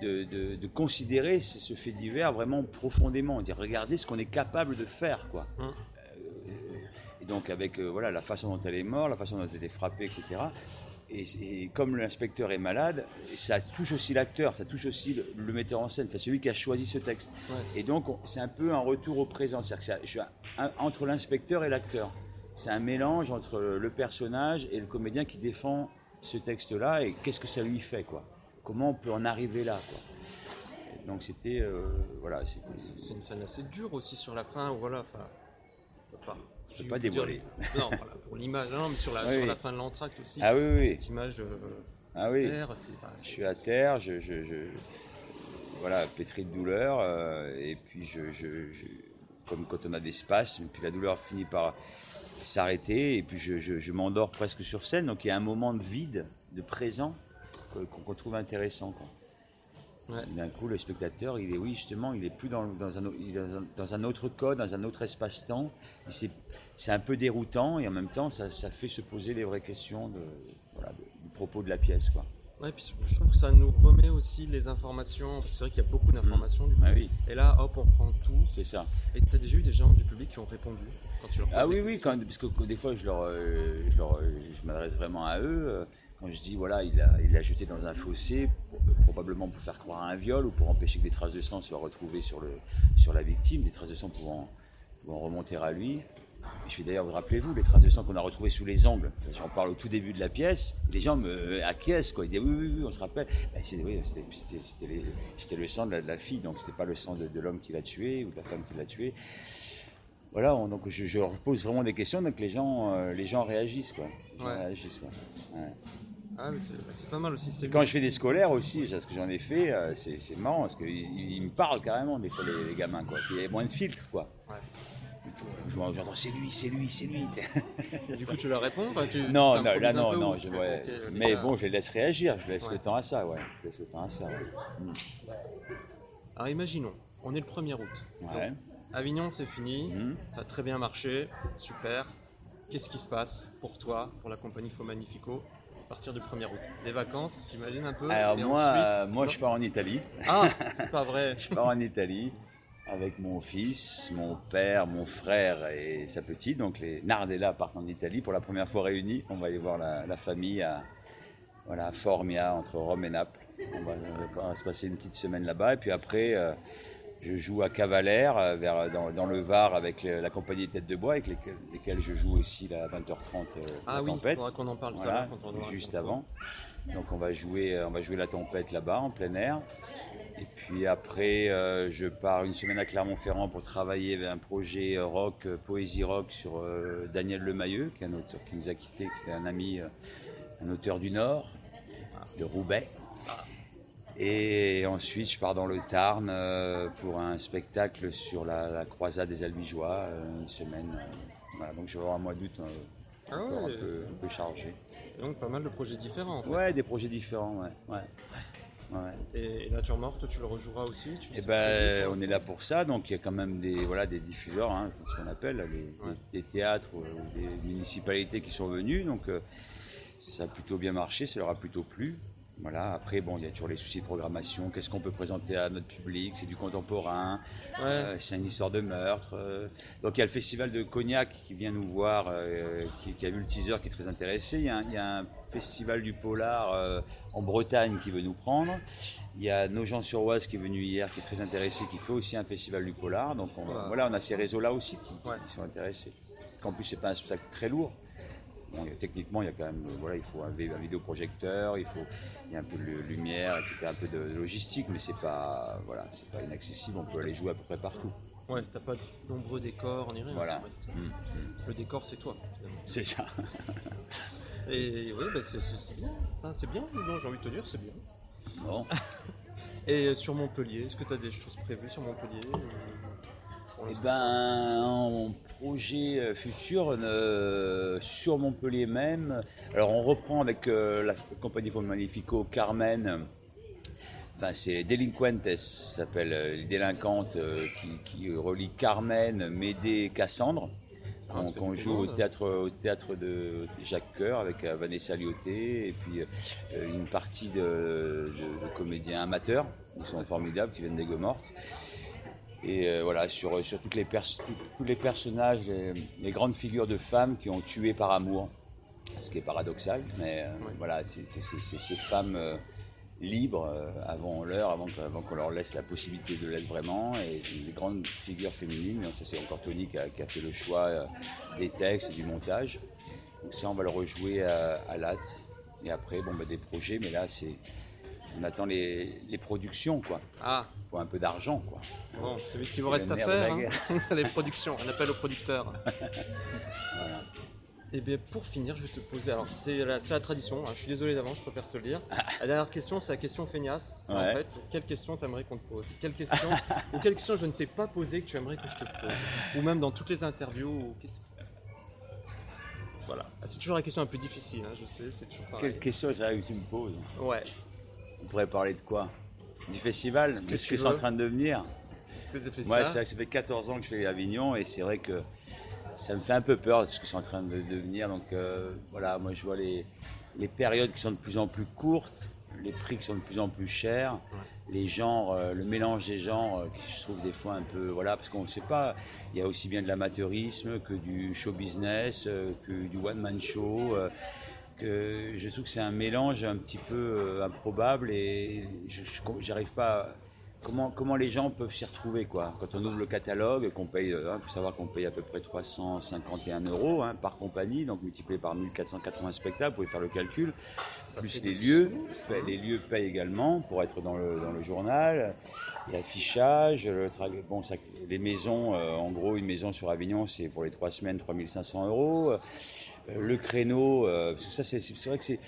de, de- de considérer ce, fait divers vraiment profondément. Dire, regardez ce qu'on est capable de faire, quoi. Hum. Et donc avec euh, voilà la façon dont elle est morte, la façon dont elle est frappée, etc. Et, et comme l'inspecteur est malade, ça touche aussi l'acteur, ça touche aussi le, le metteur en scène, enfin, celui qui a choisi ce texte. Ouais. Et donc on- c'est un peu un retour au présent, c'est-à-dire que je suis un- entre l'inspecteur et l'acteur. C'est un mélange entre le personnage et le comédien qui défend ce texte-là et qu'est-ce que ça lui fait, quoi. Comment on peut en arriver là, quoi. Donc c'était, euh, voilà, c'était. C'est une scène assez dure aussi sur la fin. Voilà, enfin. pas. Je peux pas dévoiler. Non, voilà, pour l'image. Non, mais sur la, Oui, sur oui. la fin de l'entracte aussi. Ah oui, oui. Cette image euh, Ah oui. terre, enfin, Je suis à terre, je, je, je- voilà, pétri de douleur, euh, et puis je, comme quand on a des spasmes, puis la douleur finit par s'arrêter, et puis je, m'endors presque sur scène, donc il y a un moment de vide, de présent, qu'on trouve intéressant. quoi. Ouais. D'un coup, le spectateur, il est, oui, justement, il est plus dans, dans un, au- il est dans un- dans un autre code, dans un autre espace-temps. Et C'est c'est un peu déroutant, et en même temps, ça, ça fait se poser les vraies questions de, voilà, de- du propos de la pièce. Quoi. Ouais, puis je trouve que ça nous remet aussi les informations. C'est vrai qu'il y a beaucoup d'informations coup. Ah oui, Et là, hop, on prend tout. c'est ça. Et tu as déjà eu des gens du public qui ont répondu quand tu leur Ah oui, oui, quand, parce que des fois je leur, euh, je, leur, euh, je m'adresse vraiment à eux. Quand je dis voilà, il l'a il jeté dans un fossé, pour- probablement pour faire croire à un viol ou pour empêcher que des traces de sang soient retrouvées sur, le, sur la victime, des traces de sang pouvant, pouvant remonter à lui. Et je fais d'ailleurs, rappelez-vous, les traces de sang qu'on a retrouvées sous les ongles. J'en parle au tout début de la pièce. Les gens me euh, acquiescent, quoi. Ils disent oui, oui, oui, on se rappelle. Ben, oui, c'était le sang de la, de la fille, donc c'était pas le sang de, de l'homme qui l'a tué ou de la femme qui l'a tué. Voilà, on- donc je, je leur pose vraiment des questions, donc les gens, euh, les gens réagissent, quoi. Les gens Ouais. réagissent, quoi. Ouais. Ah, mais c'est pas mal aussi. Quand je fais des scolaires aussi, parce que j'en ai fait, euh, c'est marrant, parce qu'ils ils- ils me parlent carrément, des fois, les, les gamins, quoi. Puis il y a moins de filtres, quoi. Ouais. Je vois- J'entends, c'est lui, c'est lui, c'est lui. Du coup, tu leur réponds enfin, tu, non, non, là, non, non. je- ouais. Mais bon, je les laisse réagir, je laisse Ouais. le temps à ça, ouais. Je laisse le temps à ça, ouais. Alors imaginons, on est le 1er août. Ouais. Avignon, c'est fini. Mhm. Ça a très bien marché. Super. Qu'est-ce qui se passe pour toi, pour la compagnie Faux Magnifico, partir du 1er août Des vacances, j'imagine un peu Alors et moi, ensuite- euh, moi, je pars en Italie. Ah, c'est pas vrai. Je pars en Italie avec mon fils, mon père, mon frère et sa petite. Donc les Nardella partent en Italie pour la première fois réunis. On va aller voir la, la famille à, voilà, à Formia, entre Rome et Naples. On va, on va se passer une petite semaine là-bas. Et puis après, euh, je joue à Cavalère, euh, vers, dans, dans le Var, avec la compagnie Tête de Bois, avec lesquels je joue aussi à 20h30 euh, Ah la oui, il tempête. faudra qu'on en parle tout à l'heure juste avant. Donc on va jouer, euh, on va jouer la tempête là-bas en plein air. Et puis après, euh, je pars une semaine à Clermont-Ferrand pour travailler avec un projet euh, rock, euh, poésie rock sur euh, Daniel Lemayeux, qui est un auteur qui nous a quittés, qui était un ami, euh, un auteur du Nord, de Roubaix. Et ensuite, je pars dans le Tarn euh, pour un spectacle sur la, la croisade des Albigeois, euh, une semaine. euh, voilà, donc je vais avoir un mois d'août Ah ouais, un, peu, un peu chargé. Donc pas mal de projets différents en fait. Ouais, des projets différents, ouais. ouais. Ouais. Et Nature Morte, tu le rejoueras aussi tu Eh ben, on est là pour ça, donc il y a quand même des, voilà, des diffuseurs, hein, ce qu'on appelle, les- Ouais. des, des théâtres ou des municipalités qui sont venus, donc euh, ça a plutôt bien marché, ça leur a plutôt plu. Voilà. Après, bon, il y a toujours les soucis de programmation. Qu'est-ce qu'on peut présenter à notre public? C'est du contemporain. Ouais. euh, c'est une histoire de meurtre. euh. Donc il y a le festival de Cognac qui vient nous voir, euh, qui, qui a vu le teaser, qui est très intéressé. Il y a un, il y a un festival du polar en Bretagne qui veut nous prendre. Il y a Nogent-sur-Oise qui est venu hier, qui est très intéressé, qui fait aussi un festival du polar. Donc on, Ouais. voilà, on a ces réseaux-là aussi qui, qui- Ouais. qui sont intéressés. En plus, c'est pas un spectacle très lourd. Bon, techniquement, il y a quand même, euh, voilà, il faut un, vidéoprojecteur, il faut, il y a un peu de lumière, etc., un peu de logistique, mais c'est pas, voilà, c'est pas inaccessible. On peut aller jouer à peu près partout. Ouais, t'as pas de nombreux décors ni rien. Voilà. ça reste- Mm. Le décor, c'est toi. C'est ça. Et oui, bah, c'est bien. Ça, c'est bien, j'ai envie de te dire, c'est bien. Bon. Et euh, sur Montpellier, est-ce que tu as des choses prévues sur Montpellier pour Eh ben, en projet euh, futur euh, sur Montpellier même. Alors, on reprend avec euh, la compagnie le Magnifico Carmen. Enfin, c'est Delinquentes, ça s'appelle euh, les délinquantes qui, qui relie Carmen, Médée et Cassandre. Ah, qu'on une joue au théâtre, au théâtre de Jacques Coeur avec Vanessa Lioté et puis une partie de, de- de comédiens amateurs qui sont formidables, qui viennent des Mortes. Et euh, voilà, sur, sur toutes les pers- tous- les personnages, les, les grandes figures de femmes qui ont tué par amour, ce qui est paradoxal, mais euh, voilà, c'est ces femmes euh, libres avant l'heure, avant qu'on leur laisse la possibilité de l'être vraiment, et les grandes figures féminines, ça c'est encore Tony qui a, qui a fait le choix des textes et du montage. Donc ça, on va le rejouer à, à. Et après, bon, bah, des projets, mais là, c'est on attend les, les productions, quoi. Ah, Il faut un peu d'argent, quoi. bon, c'est ce qu'il vous reste à faire. hein. Les productions, un appel aux producteurs. Et bien pour finir, je vais te poser. Alors, c'est la, c'est la tradition, hein, je suis désolé d'avance, je préfère te le dire. La dernière question, c'est la question feignasse. C'est En Ouais. fait, quelle question t'aimerais qu'on te pose? Quelle question Ou quelle question je ne t'ai pas posée que tu aimerais que je te pose? Ou même dans toutes les interviews ou Voilà. Ah, C'est toujours la question un peu difficile, hein, je sais, c'est toujours pareil. Quelle question ça que tu me poses? Ouais. On pourrait parler de quoi? Du festival De ce que c'est en train de devenir que fait Moi, ça? ça, fait 14 ans que je fais Avignon et c'est vrai que ça me fait un peu peur de ce que c'est en train de devenir. Donc euh, voilà, moi je vois les, les périodes qui sont de plus en plus courtes, les prix qui sont de plus en plus chers, les genres, euh, le mélange des genres euh, qui je trouve des fois un peu. Voilà, parce qu'on ne sait pas, il y a aussi bien de l'amateurisme que du show business, que du one-man show. Euh, que je trouve que c'est un mélange un petit peu euh, improbable et je j'arrive pas à- comment comment les gens peuvent s'y retrouver quoi. Quand on ouvre le catalogue qu'on paye il faut savoir qu'on paye à peu près 351 euros hein, par compagnie donc multiplié par 1480 spectacles vous pouvez faire le calcul. Plus les lieux les lieux payent également pour être dans le dans le journal. L'affichage le tra- bon ça, les maisons euh, en gros une maison sur Avignon c'est pour les trois semaines 3500 euros. euh, le créneau, euh, parce que ça c'est vrai que c'est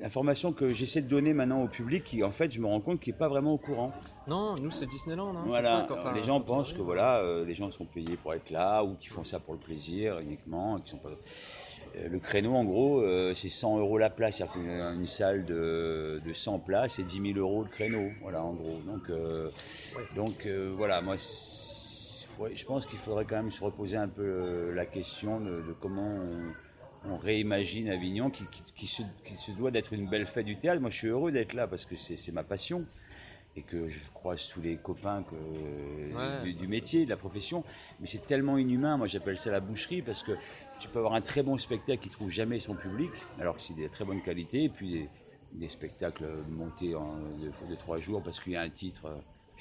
l'information que j'essaie de donner maintenant au public qui en fait je me rends compte qu'il n'est pas vraiment au courant. Non, nous c'est Disneyland. Hein, Voilà, ça, les gens pensent que voilà, euh, les gens sont payés pour être là ou qui font ça pour le plaisir uniquement, qui sont pas... Euh, Le créneau, en gros, euh, c'est 100 euros la place. C'est-à-dire qu'une une salle de, de 100 places, c'est 10 000 euros le créneau. Voilà, en gros. Donc, euh, donc euh, voilà, moi, je pense qu'il faudrait quand même se reposer un peu euh, la question de, de comment on, on réimagine Avignon, qui, qui- qui se, qui se doit d'être une belle fête du théâtre. Moi, je suis heureux d'être là parce que c'est ma passion et que je croise tous les copains que, Ouais. du, du métier, de la profession. Mais c'est tellement inhumain, moi j'appelle ça la boucherie, parce que tu peux avoir un très bon spectacle qui trouve jamais son public, alors que c'est de très bonne qualité, et puis des, des spectacles montés en de, de trois jours parce qu'il y a un titre, euh,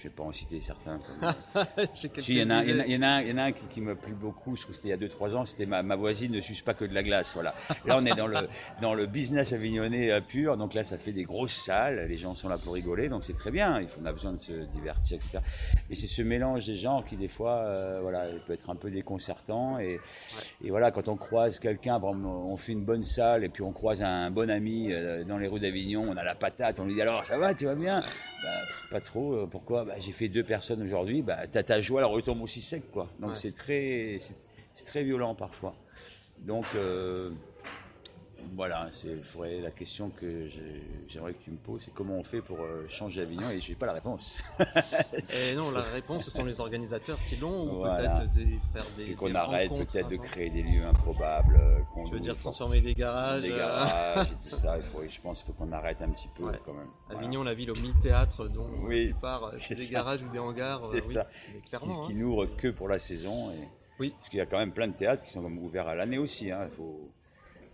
je vais pas en citer certains. comme- si, il y en a, y y en un, qui, qui m'a plu beaucoup, je trouve que c'était il y a 2-3 ans, c'était ma, ma voisine ne suce pas que de la glace. Voilà. Là, on est dans le, dans le business avignonnais euh, pur, donc là, ça fait des grosses salles, les gens sont là pour rigoler, donc c'est très bien, on a besoin de se divertir, etc. Mais c'est ce mélange des genres qui, des fois, euh, voilà, il peut être un peu déconcertant. Et, et voilà, quand on croise quelqu'un, on fait une bonne salle, et puis on croise un bon ami euh, dans les rues d'Avignon, on a la patate, on lui dit alors, ça va, tu vas bien? Bah, pas trop. euh, Pourquoi? Bah, J'ai fait deux personnes aujourd'hui. Bah, t'as ta joie, elle retombe aussi sec, quoi. Donc Ouais. c'est très, c'est c'est très violent parfois. Donc euh, Voilà, c'est la question que j'ai- j'aimerais que tu me poses, c'est comment on fait pour euh, changer Avignon et je n'ai pas la réponse. Et non, la réponse, ce sont les organisateurs qui l'ont, ou Voilà. peut-être faire des. Et qu'on arrête peut-être de créer des lieux improbables. euh, Tu veux dire transformer des garages des euh, garages et tout ça. Il faut, je pense qu'il faut qu'on arrête un petit peu Ouais. quand même. Voilà. Avignon, la ville aux mille théâtres, dont Oui, la plupart, des ça. garages ou des hangars. euh, C'est oui, ça. clairement. qui hein. n'ouvre que pour la saison. Et... Oui. Parce qu'il y a quand même plein de théâtres qui sont comme ouverts à l'année aussi. Hein. Il faut...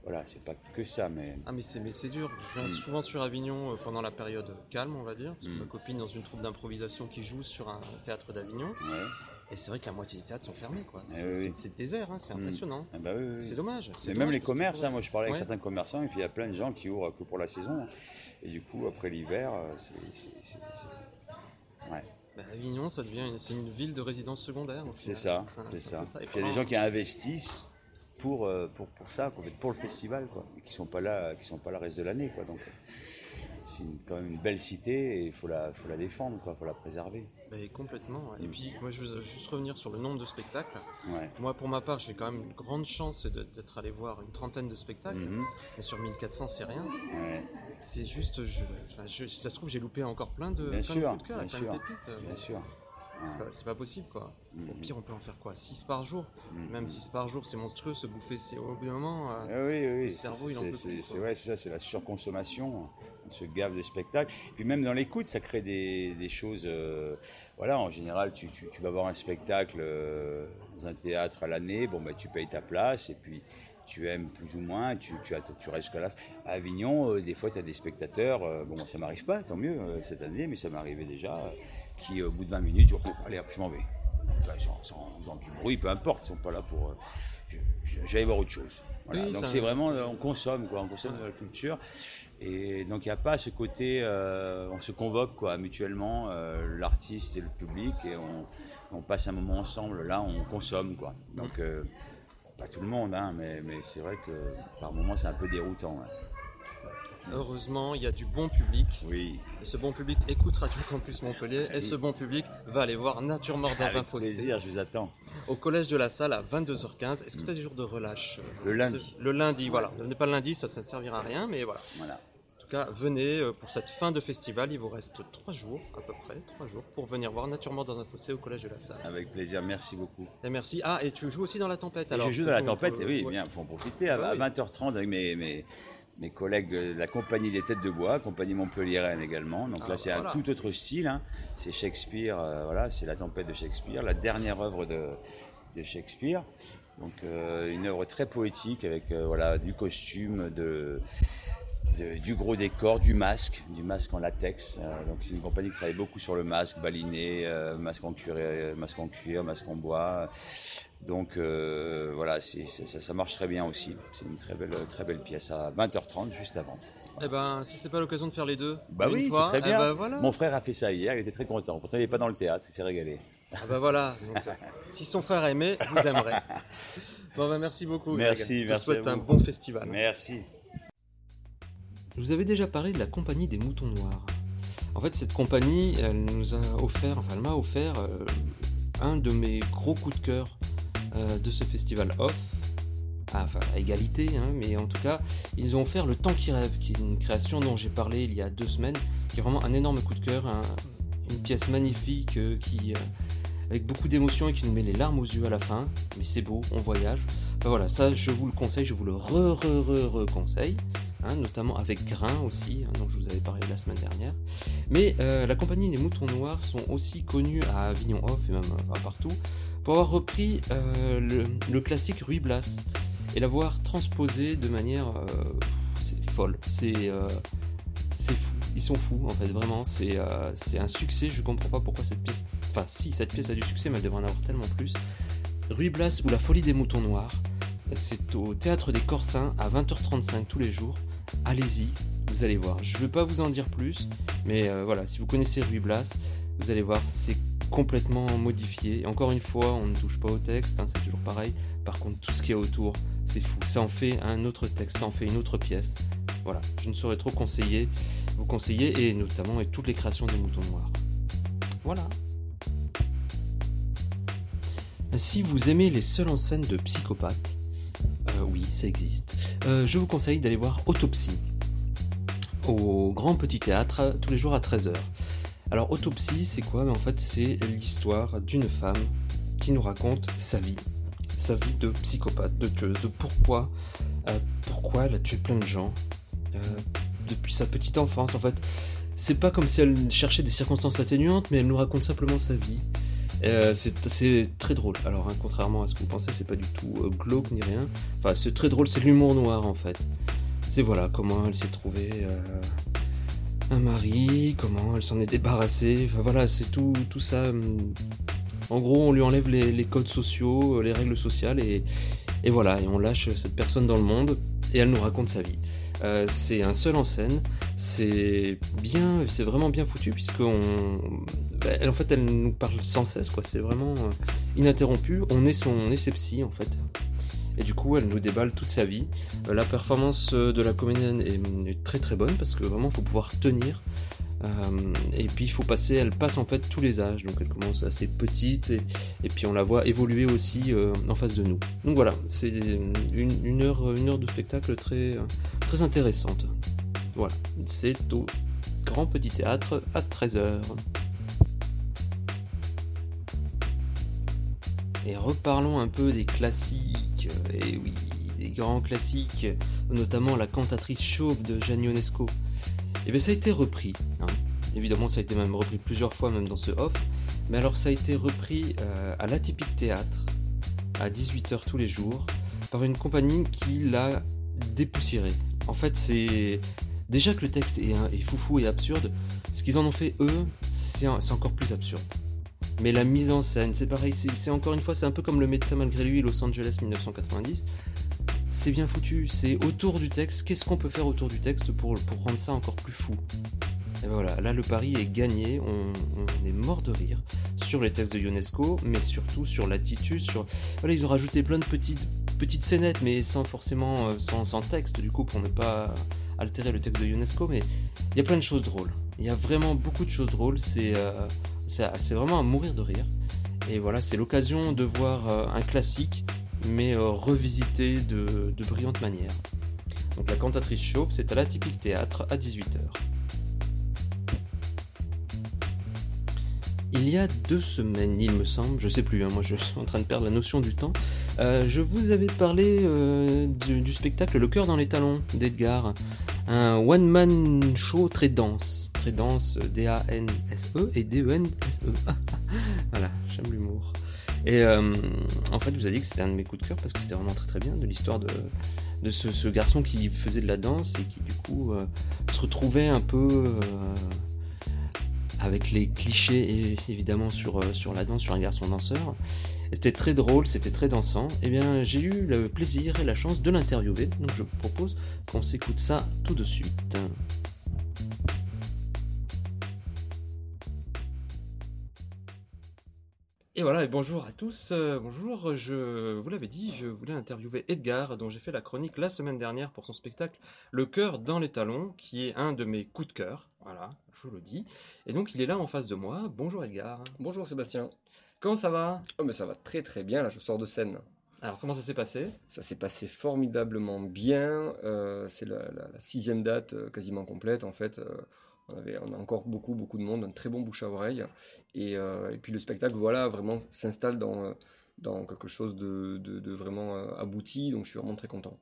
Voilà, c'est pas que ça, mais. Ah mais c'est mais c'est dur. Je viens Mm. souvent sur Avignon euh, pendant la période calme, on va dire. Parce que Mm. ma copine dans une troupe d'improvisation qui joue sur un théâtre d'Avignon. Ouais. Et c'est vrai que la moitié des théâtres sont fermés, quoi. C'est Eh oui, c'est- désert, hein, c'est Mm. impressionnant. Ah bah oui, oui, oui. C'est dommage. c'est Mais dommage même les commerces, hein, moi je parlais avec Ouais. certains commerçants et puis il y a plein de gens qui ouvrent que pour la saison. Et du coup, après l'hiver, euh, c'est. Ouais, Bah, Avignon, ça devient une, c'est une ville de résidence secondaire. c'est ça, c'est ça. peu Et puis il y a des gens qui investissent pour, euh, pour, pour ça, pour, pour le festival, quoi, et qui sont pas là, qui sont pas là le reste de l'année, quoi. Donc c'est quand même une belle cité et il faut la, faut la défendre, quoi, faut la préserver. Complètement. ouais. Et Mm. puis, moi, je veux juste revenir sur le nombre de spectacles. Ouais. Moi, pour ma part, j'ai quand même une grande chance d'être allé voir une trentaine de spectacles. Mhm. Mais sur 1400, c'est rien. Ouais, C'est juste, je, ça se trouve, j'ai loupé encore plein de, Bien plein de sûr, coups de cœur, bien sûr. pépites. bien sûr. C'est pas, possible, quoi. Au Mhm. pire, on peut en faire quoi? 6 par jour Mhm. Même 6 par jour, c'est monstrueux, se bouffer, c'est au bout d'un moment. euh, Ah oui, oui, oui. Le c'est- cerveau, il en c'est- peut c'est- plus, C'est quoi. ouais, c'est ça, c'est la surconsommation. On se gave de spectacles. Puis même dans l'écoute, ça crée des, des choses. euh, voilà, en général, tu, tu- tu vas voir un spectacle euh, dans un théâtre à l'année, bon, bah, tu payes ta place et puis tu aimes plus ou moins, tu, tu, tu restes jusqu'à la fin. À Avignon, euh, des fois, tu as des spectateurs, euh, bon, ça m'arrive pas, tant mieux euh, cette année, mais ça m'arrivait déjà, qui au bout de 20 minutes, disent, Oh, allez hop, je m'en vais. Bah, sans, sans- dans du bruit, peu importe, ils sont pas là pour. euh, J'allais voir autre chose. Voilà. Oui, donc c'est vraiment, euh, on consomme, quoi, on consomme de la culture. Et donc il n'y a pas ce côté, euh, on se convoque quoi, mutuellement, euh, l'artiste et le public, et on, on passe un moment ensemble. Là, on consomme quoi. Donc euh, pas tout le monde, hein, mais, mais c'est vrai que par moments c'est un peu déroutant. hein. Heureusement, il y a du bon public. Oui, Et ce bon public écoute Radio Campus Montpellier. Et ce bon public va aller voir Nature Mort dans un avec fossé plaisir, je vous attends. au collège de la salle à 22h15. Est-ce que tu as des jours de relâche euh, Le lundi. Le lundi, voilà. Ne venez pas le lundi, ça, ça ne servira à rien, mais voilà. Voilà. En tout cas, venez euh, pour cette fin de festival. Il vous reste 3 jours, à peu près, 3 jours, pour venir voir Nature Mort dans un fossé au collège de la salle. Avec plaisir, merci beaucoup. Et merci. Ah, et tu joues aussi dans la tempête alors je joue dans la tempête, oui, ouais. bien, il faut en profiter. À, Bah à oui. 20h30 avec mes, mes, mes collègues de la compagnie des Têtes de Bois, compagnie Montpelliéraine également. Donc Ah, là, c'est un tout autre style. hein. C'est Shakespeare, euh, voilà, c'est la tempête de Shakespeare, la dernière œuvre de, de Shakespeare. Donc euh, une œuvre très poétique avec euh, voilà, du costume, de, de- du gros décor, du masque, du masque en latex. Donc c'est une compagnie qui travaille beaucoup sur le masque, baliné, masque en cuir, masque en cuir, masque en bois. Donc euh, voilà, ça, ça marche très bien aussi. C'est une très belle, très belle pièce à 20h30 juste avant. Eh ben, si c'est pas l'occasion de faire les deux, Bah une oui, c'est très eh bien. ben voilà. Mon frère a fait ça hier, il était très content. Pourtant il n'est pas dans le théâtre, il s'est régalé. Ah bah voilà. Donc, si son frère aimait, vous aimerez. Bon bah merci beaucoup. Greg. Merci, Je merci souhaite à un vous. bon festival. Merci. Je vous avais déjà parlé de la compagnie des moutons noirs. En fait, cette compagnie, elle nous a offert, enfin, elle m'a offert euh, un de mes gros coups de cœur euh, de ce festival off. Ah, Enfin, à égalité, hein, mais en tout cas, ils ont offert Le Temps qui rêve, qui est une création dont j'ai parlé il y a deux semaines, qui est vraiment un énorme coup de cœur, un- une pièce magnifique euh, qui, euh, avec beaucoup d'émotion et qui nous met les larmes aux yeux à la fin. Mais c'est beau, on voyage. Enfin voilà, ça, je vous le conseille, je vous le re re re re conseille hein, notamment avec Grain aussi, hein, dont je vous avais parlé la semaine dernière. Mais euh, la compagnie des Moutons Noirs sont aussi connus à Avignon Off et même euh, partout avoir repris euh, le, classique Ruy Blas et l'avoir transposé de manière euh, folle. C'est euh, fou. Ils sont fous en fait, vraiment. C'est euh, c'est un succès. Je comprends pas pourquoi cette pièce. Enfin, si cette pièce a du succès, mais elle devrait en avoir tellement plus. Ruy Blas ou La Folie des Moutons Noirs. C'est au théâtre des Corsins à 20h35 tous les jours. Allez-y, vous allez voir. Je veux pas vous en dire plus, mais euh, voilà, si vous connaissez Ruy Blas, vous allez voir, c'est complètement modifié. Et encore une fois, on ne touche pas au texte, hein, c'est toujours pareil. Par contre, tout ce qui est autour, c'est fou. Ça en fait un autre texte, ça en fait une autre pièce. Voilà, je ne saurais trop conseiller, vous conseiller, et notamment avec toutes les créations des moutons noirs. Voilà. Si vous aimez les seules en scène de psychopathes, euh, oui, ça existe. Euh, je vous conseille d'aller voir Autopsie au Grand Petit Théâtre tous les jours à 13h. Alors Autopsie, c'est quoi? Mais En fait, c'est l'histoire d'une femme qui nous raconte sa vie, sa vie de psychopathe, de tueuse, de pourquoi, euh, pourquoi elle a tué plein de gens euh, depuis sa petite enfance. En fait, c'est pas comme si elle cherchait des circonstances atténuantes, mais elle nous raconte simplement sa vie. Euh, c'est très drôle. Alors, hein, contrairement à ce que vous pensez, c'est pas du tout glauque ni rien. Enfin, c'est très drôle, c'est l'humour noir en fait. C'est voilà comment elle s'est trouvée un mari, comment elle s'en est débarrassée. Enfin voilà, c'est tout, tout ça. hum, En gros, on lui enlève les, codes sociaux, euh, les règles sociales et, et voilà, et on lâche cette personne dans le monde et elle nous raconte sa vie. Euh, c'est un seul en scène, c'est bien, c'est vraiment bien foutu puisque on, bah, en fait, elle nous parle sans cesse quoi. C'est vraiment euh, ininterrompu. On est son, on est ses psy, en fait. Et du coup, elle nous déballe toute sa vie. Euh, la performance euh, de la comédienne est, est très très bonne parce que vraiment, faut pouvoir tenir. Euh, et puis, il faut passer. Elle passe en fait tous les âges. Donc, elle commence assez petite et, et puis on la voit évoluer aussi en face de nous. Donc voilà, c'est une, une heure, une heure de spectacle très, très intéressante. Voilà, c'est au Grand Petit Théâtre à 13h. Et reparlons un peu des classiques, et oui, des grands classiques, notamment la cantatrice chauve de Jeanne Ionesco. Et bien ça a été repris, hein. évidemment ça a été même repris plusieurs fois même dans ce off, mais alors ça a été repris euh, à l'Atypique Théâtre, à 18h tous les jours, par une compagnie qui l'a dépoussiéré. En fait c'est... Déjà que le texte est, foufou et absurde, ce qu'ils en ont fait eux, c'est encore plus absurde. Mais la mise en scène, c'est pareil, c'est encore une fois, c'est un peu comme le médecin malgré lui, Los Angeles 1990. C'est bien foutu, c'est autour du texte, qu'est-ce qu'on peut faire autour du texte pour, pour rendre ça encore plus fou? Et ben voilà, là le pari est gagné, on, on est mort de rire sur les textes de Ionesco, mais surtout sur l'attitude, sur... Voilà, ils ont rajouté plein de petites, petites scénettes, mais sans forcément, euh, sans, sans texte du coup, pour ne pas altérer le texte de Ionesco, mais il y a plein de choses drôles. Il y a vraiment beaucoup de choses drôles, c'est... euh, c'est vraiment à mourir de rire. Et voilà, c'est l'occasion de voir euh, un classique, mais euh, revisité de, de brillante manière. Donc la cantatrice chauve, c'est à l'Atypique Théâtre à 18h. Il y a deux semaines, il me semble, je sais plus, hein, moi je suis en train de perdre la notion du temps, euh, je vous avais parlé du spectacle Le cœur dans les talons d'Edgar, un one-man show très dense, très dense, D-A-N-S-E et D-E-N-S-E. voilà, j'aime l'humour. Et euh, en fait, je vous ai dit que c'était un de mes coups de cœur parce que c'était vraiment très très bien de l'histoire de, de ce, ce garçon qui faisait de la danse et qui du coup euh, se retrouvait un peu euh, avec les clichés évidemment sur, euh, sur la danse, sur un garçon danseur. Et C'était très drôle, c'était très dansant. Et bien, j'ai eu le plaisir et la chance de l'interviewer, donc je vous propose qu'on s'écoute ça tout de suite. Et voilà, et bonjour à tous. euh, bonjour, je vous l'avais dit, je voulais interviewer Edgar, dont j'ai fait la chronique la semaine dernière pour son spectacle Le cœur dans les talons, qui est un de mes coups de cœur. Voilà, je le dis. Et donc, il est là en face de moi. Bonjour Edgar. Bonjour Sébastien. Comment ça va? Oh mais ça va très très bien, là je sors de scène. Alors, comment ça s'est passé? Ça s'est passé formidablement bien. euh, c'est la, la- la sixième date euh, quasiment complète en fait. euh, on, avait, on a encore beaucoup beaucoup de monde, un très bon bouche à oreille. Et, et puis le spectacle voilà vraiment s'installe dans, dans quelque chose de, de- de vraiment abouti, donc je suis vraiment très content.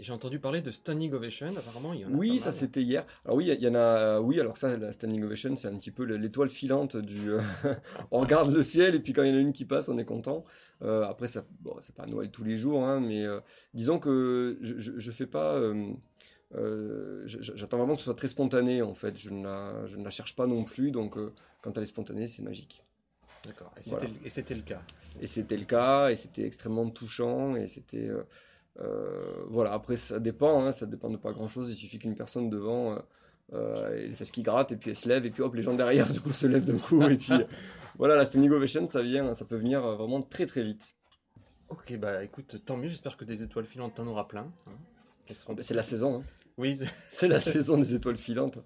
J'ai entendu parler de Standing Ovation, apparemment il y en a Oui, ça c'était hier. Alors oui, il y en a. Oui, alors ça, la standing ovation, c'est un petit peu l'étoile filante du. euh, on regarde le ciel et puis quand il y en a une qui passe, on est content. Euh, après, ça, bon, c'est pas Noël tous les jours, hein, mais euh, disons que je, je, je fais pas. euh, euh, J'attends vraiment que ce soit très spontané en fait. Je ne la, je ne la cherche pas non plus, donc euh, quand elle est spontanée, c'est magique. D'accord, et c'était le cas. Et c'était le cas, et c'était extrêmement touchant, et c'était... euh, euh, voilà, après ça dépend, hein, ça dépend de pas grand-chose, il suffit qu'une personne devant euh, euh, ait les fesses qui grattent, et puis elle se lève, et puis hop, les gens derrière, du coup, se lèvent d'un coup, et puis euh, voilà, la standing ovation, ça vient, ça peut venir vraiment très très vite. Ok, bah écoute, tant mieux, j'espère que des étoiles filantes, t'en auras plein. hein. Seront- C'est la saison, hein. Oui, c'est- c'est la saison des étoiles filantes.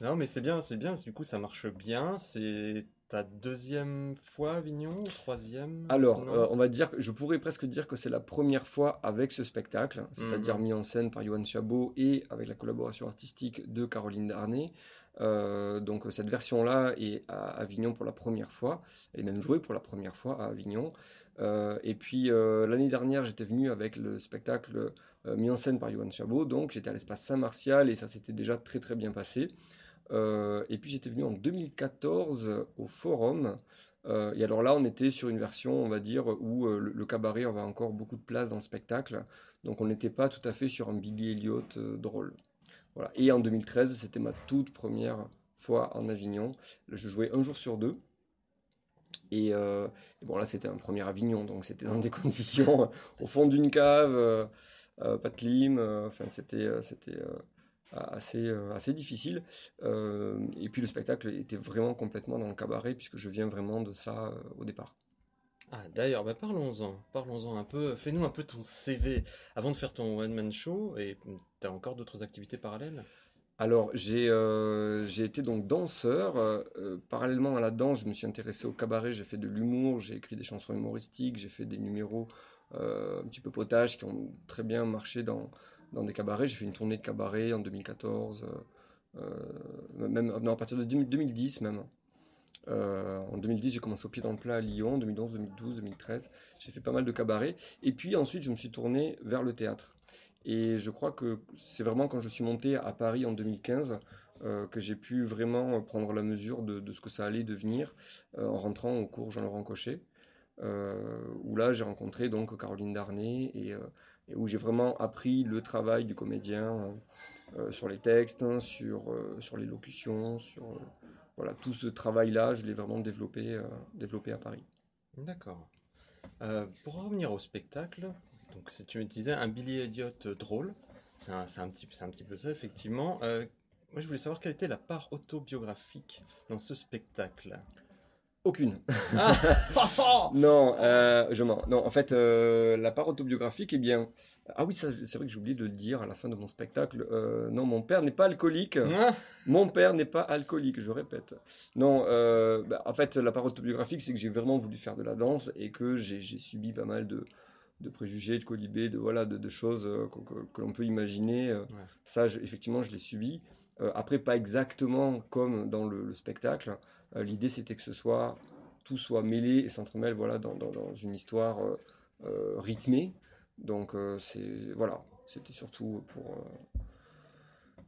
non mais c'est bien, c'est bien, du coup ça marche bien, c'est... ta deuxième fois à Avignon, troisième Alors, euh, on va dire, que- je pourrais presque dire que c'est la première fois avec ce spectacle, c'est-à-dire Mhm. mis en scène par Johan Chabot et avec la collaboration artistique de Caroline Darnay. Euh, donc cette version-là est à Avignon pour la première fois. Elle est même jouée pour la première fois à Avignon. Euh, et puis euh, l'année dernière, j'étais venu avec le spectacle euh, mis en scène par Johan Chabot. Donc j'étais à l'espace Saint-Martial et ça s'était déjà très très bien passé. Euh, et puis j'étais venu en 2014 au Forum. Euh, et alors là, on était sur une version, on va dire, où euh, le, le cabaret avait encore beaucoup de place dans le spectacle. Donc on n'était pas tout à fait sur un Billy Elliot euh, drôle. Voilà. Et en 2013, c'était ma toute première fois en Avignon. Je jouais un jour sur deux. Et, euh, bon, là, c'était un premier Avignon, donc c'était dans des conditions euh, au fond d'une cave, euh, euh, pas de clim. euh, Enfin, c'était euh, c'était euh, assez, euh, assez difficile. Euh, et puis le spectacle était vraiment complètement dans le cabaret, puisque je viens vraiment de ça euh, au départ. Ah, d'ailleurs, bah, parlons-en. Parlons-en un peu. Fais-nous un peu ton CV avant de faire ton one-man show. Et tu as encore d'autres activités parallèles? Alors, j'ai euh, été donc danseur. euh, parallèlement à la danse, je me suis intéressé au cabaret. J'ai fait de l'humour, j'ai écrit des chansons humoristiques, j'ai fait des numéros euh, un petit peu potages qui ont très bien marché dans, dans des cabarets. J'ai fait une tournée de cabaret en 2014, euh, euh, même à partir de 2000 2010 même. Euh, en 2010, j'ai commencé au pied dans le plat à Lyon, 2011, 2012, 2013. J'ai fait pas mal de cabarets. Et puis ensuite, je me suis tourné vers le théâtre. Et je crois que c'est vraiment quand je suis monté à Paris en 2015 euh, que j'ai pu vraiment prendre la mesure de, ce que ça allait devenir en rentrant au cours Jean-Laurent Cochet, où là j'ai rencontré donc Caroline Darnay et, et où j'ai vraiment appris le travail du comédien euh, sur les textes, hein, sur, euh, sur les locutions, sur euh, voilà tout ce travail-là, je l'ai vraiment développé, euh, développé à Paris. D'accord. Euh, pour revenir au spectacle, donc si tu me disais un Billy Elliot euh, drôle, c'est un, un un petit peu ça effectivement. Euh, moi je voulais savoir quelle était la part autobiographique dans ce spectacle. Aucune. Ah Non, euh, je mens. Non, en fait, euh, la part autobiographique, eh bien. Ah oui, c'est vrai que j'ai oublié de le dire à la fin de mon spectacle. Euh, non, mon père n'est pas alcoolique. Mon père n'est pas alcoolique, je répète. Non, bah, en fait, la part autobiographique, c'est que j'ai vraiment voulu faire de la danse et que j'ai subi pas mal de, de préjugés, de colibés, de, voilà, de, de choses que, que- que l'on peut imaginer. Ça, je- effectivement, je l'ai subi. Après, pas exactement comme dans le, le spectacle. Euh, L'idée, c'était que ce soit tout soit mêlé et s'entremêle voilà, dans, dans- dans une histoire euh, euh, rythmée. Donc, euh, c'est voilà, c'était surtout pour. euh,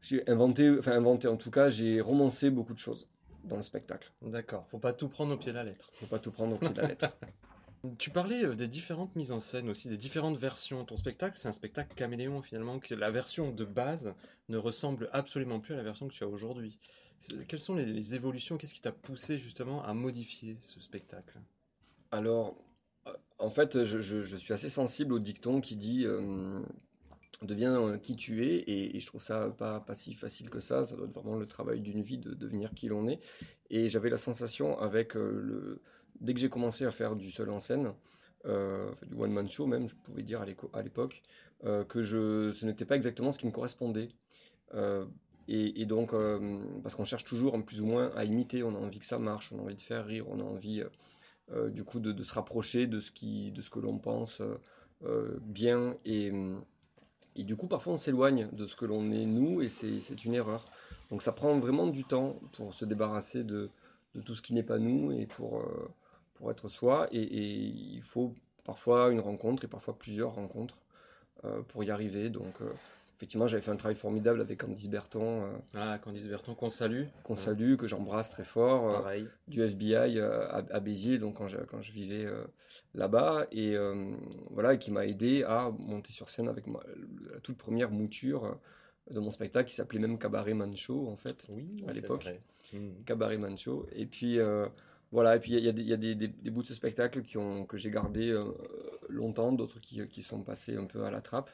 j'ai inventé, enfin inventé en tout cas, j'ai romancé beaucoup de choses dans le spectacle. D'accord, faut pas tout prendre au pied de la lettre. Faut pas tout prendre au pied de la lettre. Tu parlais des différentes mises en scène aussi, des différentes versions. Ton spectacle, c'est un spectacle caméléon finalement, que la version de base ne ressemble absolument plus à la version que tu as aujourd'hui. Quelles sont les, évolutions Qu'est-ce qui t'a poussé justement à modifier ce spectacle? Alors, euh, en fait, je, suis assez sensible au dicton qui dit euh, deviens qui tu es, et, je trouve ça pas, pas si facile que ça. Ça doit être vraiment le travail d'une vie de devenir qui l'on est. Et j'avais la sensation avec euh, le. Dès que j'ai commencé à faire du seul en scène, du one-man show même, je pouvais dire à l'époque, que je, ce n'était pas exactement ce qui me correspondait. Et, donc, euh, parce qu'on cherche toujours plus ou moins à imiter, on a envie que ça marche, on a envie de faire rire, on a envie euh, euh, du coup de, se rapprocher de ce, que l'on pense bien. Et, du coup, parfois on s'éloigne de ce que l'on est nous, et c'est une erreur. Donc ça prend vraiment du temps pour se débarrasser de, tout ce qui n'est pas nous et pour, être soi. Et, il faut parfois une rencontre et parfois plusieurs rencontres pour y arriver. Donc effectivement, j'avais fait un travail formidable avec Candice Berton, euh, Ah, Candice Berton, qu'on salue. qu'on salue, que j'embrasse très fort. euh, Pareil. du FBI euh, à, à Béziers, donc quand je, quand je vivais là-bas, et voilà, et qui m'a aidé à monter sur scène avec ma- la toute première mouture de mon spectacle qui s'appelait même Cabaret Mancho en fait, Oui, À l'époque. Mhm. Cabaret Mancho, et puis euh, voilà, et puis il y a, y a des- il y a des, des- des bouts de ce spectacle qui ont, que j'ai gardé euh, longtemps, d'autres qui, qui sont passés un peu à la trappe.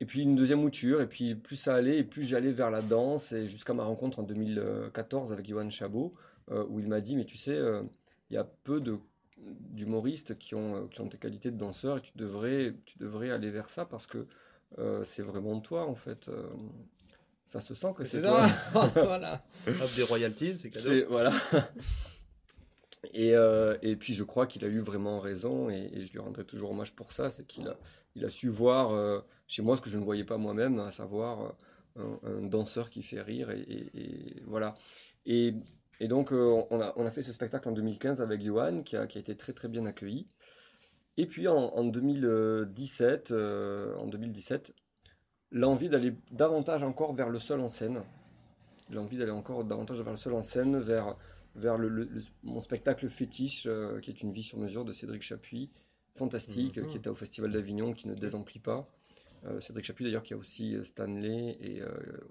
Et puis une deuxième mouture, et puis plus ça allait, et plus j'allais vers la danse, et jusqu'à ma rencontre en 2014 avec Johan Chabot, euh, où il m'a dit, mais tu sais, euh, il y a peu de d'humoristes qui ont, euh, qui ont tes qualités de danseur, et tu devrais, tu devrais aller vers ça, parce que euh, c'est vraiment toi, en fait. euh, ça se sent que c'est C'est toi. voilà. Hop, des royalties, c'est cadeau. Voilà. Et, euh, et, puis je crois qu'il a eu vraiment raison et, je lui rendrai toujours hommage pour ça, c'est qu'il a, il a su voir euh, chez moi ce que je ne voyais pas moi-même, à savoir euh, un, danseur qui fait rire et, voilà. Et, donc on a, on, a, fait ce spectacle en 2015 avec Johan qui a, qui a été très très bien accueilli. Et puis en, en 2017, en 2017 l'envie d'aller davantage encore vers le seul en scène, l'envie d'aller encore davantage vers le seul en scène, vers vers le, mon spectacle fétiche, euh, qui est une vie sur mesure de Cédric Chapuis, fantastique, mhm. qui était au Festival d'Avignon, qui ne désemplit pas. Euh, Cédric Chapuis d'ailleurs qui a aussi euh, Stanley et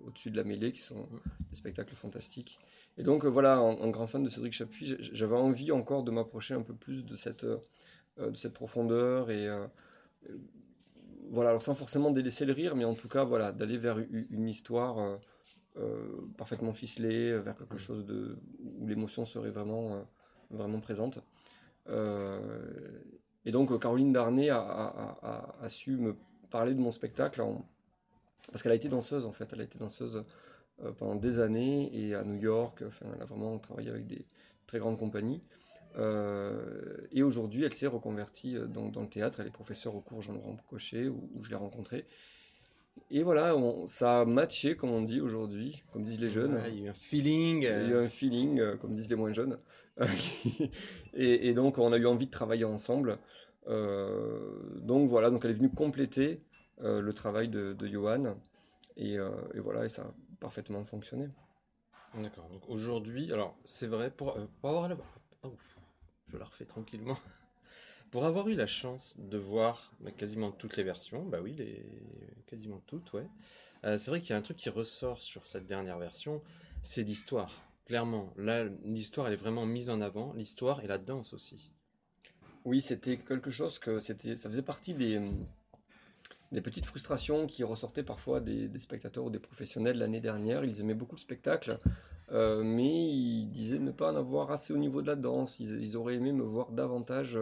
Au-dessus de la mêlée, qui sont des spectacles fantastiques. Et donc voilà, en, grand fan de Cédric Chapuis, j'avais envie encore de m'approcher un peu plus de cette, de cette profondeur et voilà, alors sans forcément délaisser le rire, mais en tout cas voilà, d'aller vers une histoire euh, parfaitement ficelé, euh, vers quelque mm. chose de, où l'émotion serait vraiment, euh, vraiment présente. et donc Caroline Darnay a, a, a, su me parler de mon spectacle parce qu'elle a été danseuse en fait, elle a été danseuse pendant des années et à New York, enfin, elle a vraiment travaillé avec des très grandes compagnies. et aujourd'hui, elle s'est reconvertie donc, dans le théâtre. Elle est professeure au cours Jean-Laurent Cochet, où, où je l'ai rencontrée. Et voilà, ça a matché, comme on dit aujourd'hui, comme disent les jeunes. il y a eu un feeling. Il y a eu un feeling, euh, comme disent les moins jeunes. et, donc, on a eu envie de travailler ensemble. Euh, donc voilà, donc elle est venue compléter euh, le travail de, de Johan. Et, voilà, et ça a parfaitement fonctionné. D'accord. Donc aujourd'hui, alors c'est vrai, pour, pour avoir la... Oh, je la refais tranquillement. Pour avoir eu la chance de voir bah, quasiment toutes les versions, bah oui, les... quasiment toutes, ouais. Euh, c'est vrai qu'il y a un truc qui ressort sur cette dernière version, c'est l'histoire. Clairement, là, l'histoire, elle est vraiment mise en avant, l'histoire et la danse aussi. Oui, c'était quelque chose que c'était, ça faisait partie des, des petites frustrations qui ressortaient parfois des, spectateurs ou des professionnels l'année dernière. Ils aimaient beaucoup le spectacle, euh, mais ils disaient ne pas en avoir assez au niveau de la danse. Ils, auraient aimé me voir davantage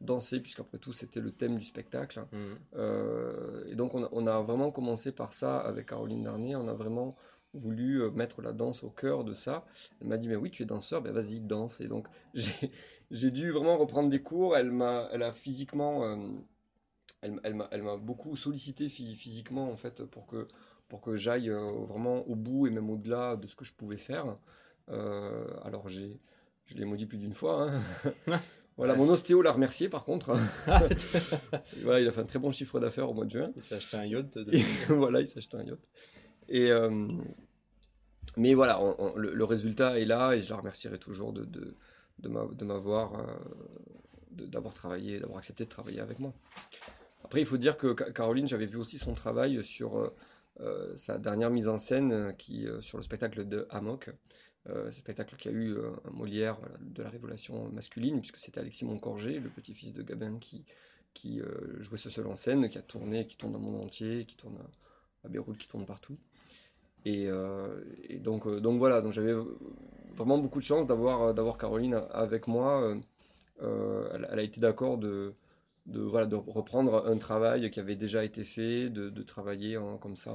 danser, puisqu'après tout c'était le thème du spectacle. Mmh. Euh, et donc on a, vraiment commencé par ça avec Caroline Darnier, on a vraiment voulu euh, mettre la danse au cœur de ça. Elle m'a dit mais oui tu es danseur, ben vas-y danse. Et donc j'ai dû vraiment reprendre des cours, elle m'a elle a physiquement... Euh, elle, elle m'a beaucoup sollicité physiquement en fait pour que, pour que j'aille vraiment au bout et même au-delà de ce que je pouvais faire. alors j'ai, je l'ai maudit plus d'une fois. Hein. Voilà, mon ostéo l'a remercié par contre. voilà, il a fait un très bon chiffre d'affaires au mois de juin. Il s'est acheté un yacht. voilà, il s'est acheté un yacht. Et, euh, mais voilà, le, résultat est là et je la remercierai toujours de, de, de m'avoir euh, d'avoir travaillé, d'avoir accepté de travailler avec moi. Après, il faut dire que Caroline, j'avais vu aussi son travail sur euh, sa dernière mise en scène qui, sur le spectacle de Hammock. Euh, spectacle qui a eu euh, un Molière de la révélation masculine, puisque c'était Alexis Moncorgé, le petit-fils de Gabin, qui, qui euh, jouait ce seul en scène, qui a tourné, qui tourne dans le monde entier, qui tourne à, Beyrouth, qui tourne partout. Et, donc, donc voilà, donc j'avais vraiment beaucoup de chance d'avoir d'avoir Caroline avec moi. Elle, a été d'accord de, voilà, de reprendre un travail qui avait déjà été fait, de, travailler comme ça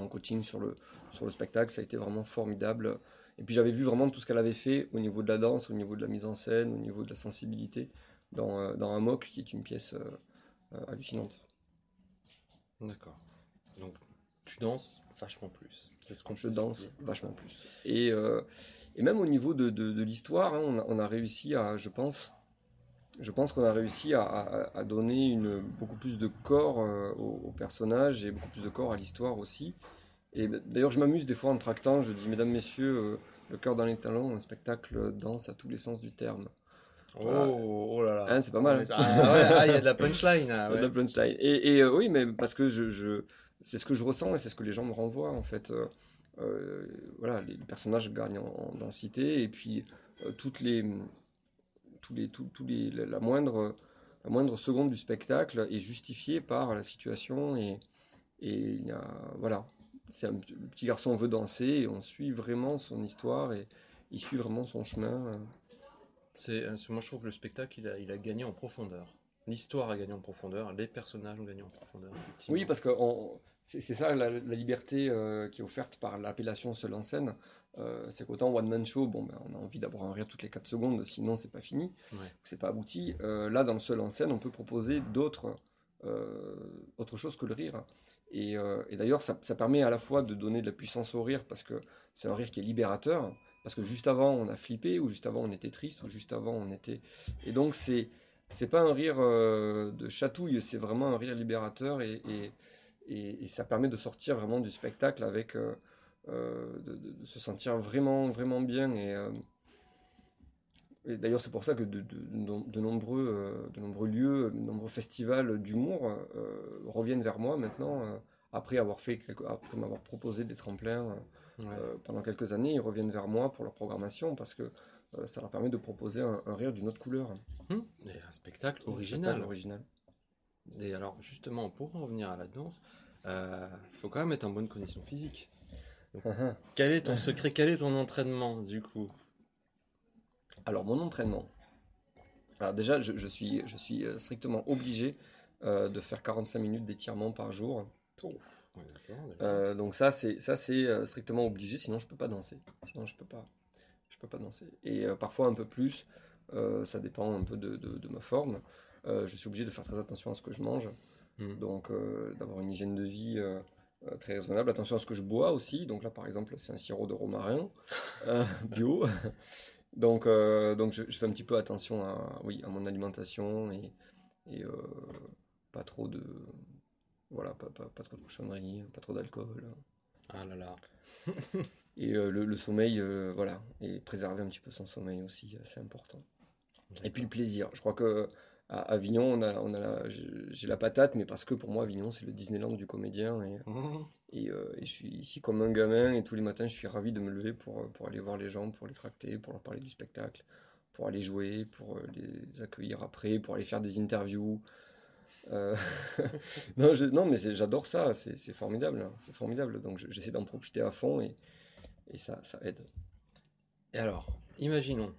en coaching sur le, sur le spectacle. Ça a été vraiment formidable. Et puis j'avais vu vraiment tout ce qu'elle avait fait au niveau de la danse, au niveau de la mise en scène, au niveau de la sensibilité dans, euh, dans un mock qui est une pièce euh, euh, hallucinante. D'accord. Donc tu danses vachement plus. C'est ce qu'on Je danse vachement plus. Et, et même au niveau de, de, l'histoire, hein, on, a, on, a, réussi à, je pense, je pense qu'on a réussi à, à, donner une, beaucoup plus de corps au, au, personnage et beaucoup plus de corps à l'histoire aussi. Et d'ailleurs, je m'amuse des fois en tractant, je dis, mesdames, messieurs, euh, le cœur dans les talons, un spectacle danse à tous les sens du terme. Oh, oh là là. Hein, c'est pas mal. Ah, ah, il y a de la punchline. Ah, de la punchline. Et, et euh, oui, mais parce que je, je c'est ce que je ressens et c'est ce que les gens me renvoient en fait. Euh, voilà, les personnages gagnent en, densité et puis toutes les, tous les, tous, les, la, moindre, la moindre seconde du spectacle est justifiée par la situation et, et il y a, voilà, c'est un, le petit garçon veut danser et on suit vraiment son histoire et il suit vraiment son chemin. C'est, euh, moi je trouve que le spectacle il a, il a gagné en profondeur. l'histoire a gagné en profondeur, les personnages ont gagné en profondeur. Oui, parce que on- c'est c'est ça la, la liberté euh, qui est offerte par l'appellation seul en scène. Euh, c'est qu'autant one man show, bon, ben, on a envie d'avoir un rire toutes les 4 secondes, sinon c'est pas fini, Ouais. c'est pas abouti. Euh, là, dans le seul en scène, on peut proposer d'autres, euh, autre chose que le rire. Et, euh, et d'ailleurs, ça, ça permet à la fois de donner de la puissance au rire parce que c'est un rire qui est libérateur. Parce que juste avant, on a flippé, ou juste avant, on était triste, ou juste avant, on était. Et donc, c'est c'est pas un rire de chatouille, c'est vraiment un rire libérateur et- et ça permet de sortir vraiment du spectacle avec. Euh, de, de- de se sentir vraiment, vraiment bien. Et, euh, et d'ailleurs, c'est pour ça que de, nombreux, euh, de nombreux lieux, de nombreux festivals d'humour reviennent vers moi maintenant. après avoir fait après m'avoir proposé des tremplins euh, Ouais. pendant quelques années, ils reviennent vers moi pour leur programmation parce que euh, ça leur permet de proposer un, un rire d'une autre couleur. Hum, et un spectacle original. original. Et alors, justement, pour en revenir à la danse, il faut quand même être en bonne condition physique. Quel est ton secret? Quel est ton entraînement, du coup? Alors, mon entraînement. Alors, déjà, je, je suis, je suis euh, strictement obligé euh, de faire 45 minutes d'étirement par jour. Ouais. Euh, donc, ça, c'est ça, c'est strictement obligé, sinon je peux pas danser. Sinon, je peux pas, je peux pas danser. Et euh, parfois un peu plus, ça dépend un peu de, de- de ma forme. Je suis obligé de faire très attention à ce que je mange. Hmm. Donc, d'avoir une hygiène de vie euh, très raisonnable. Attention à ce que je bois aussi. Donc, là, par exemple, c'est un sirop de romarin euh, bio. donc, euh, donc je, je fais un petit peu attention à, oui, à mon alimentation et, et pas trop de. Voilà, pas, pas, pas trop de cochonneries, pas trop d'alcool. Ah là là. Et le, le sommeil, voilà, et préserver un petit peu son sommeil aussi, c'est important. Et puis le plaisir. Je crois que à Avignon, on a, on a la- j'ai la patate, mais parce que pour moi, Avignon, c'est le Disneyland du comédien. Et, et, euh, et je suis ici comme un gamin, et tous les matins, je suis ravi de me lever pour, pour aller voir les gens, pour les tracter, pour leur parler du spectacle, pour aller jouer, pour euh, les accueillir après, pour aller faire des interviews. Euh, non, je- non, mais j'adore ça, c'est formidable, hein, c'est formidable. Donc je- j'essaie d'en profiter à fond et, et ça, ça aide. Et alors, imaginons,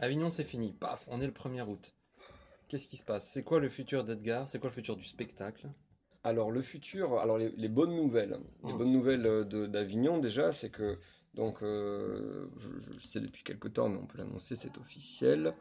Avignon c'est fini, paf, on est le 1er août. Qu'est-ce qui se passe? C'est quoi le futur d'Edgar? C'est quoi le futur du spectacle? Alors le futur, alors les, les bonnes nouvelles, les Mm. bonnes nouvelles euh, d'Avignon déjà, c'est que donc euh, je, je sais depuis quelque temps, mais on peut l'annoncer, c'est officiel.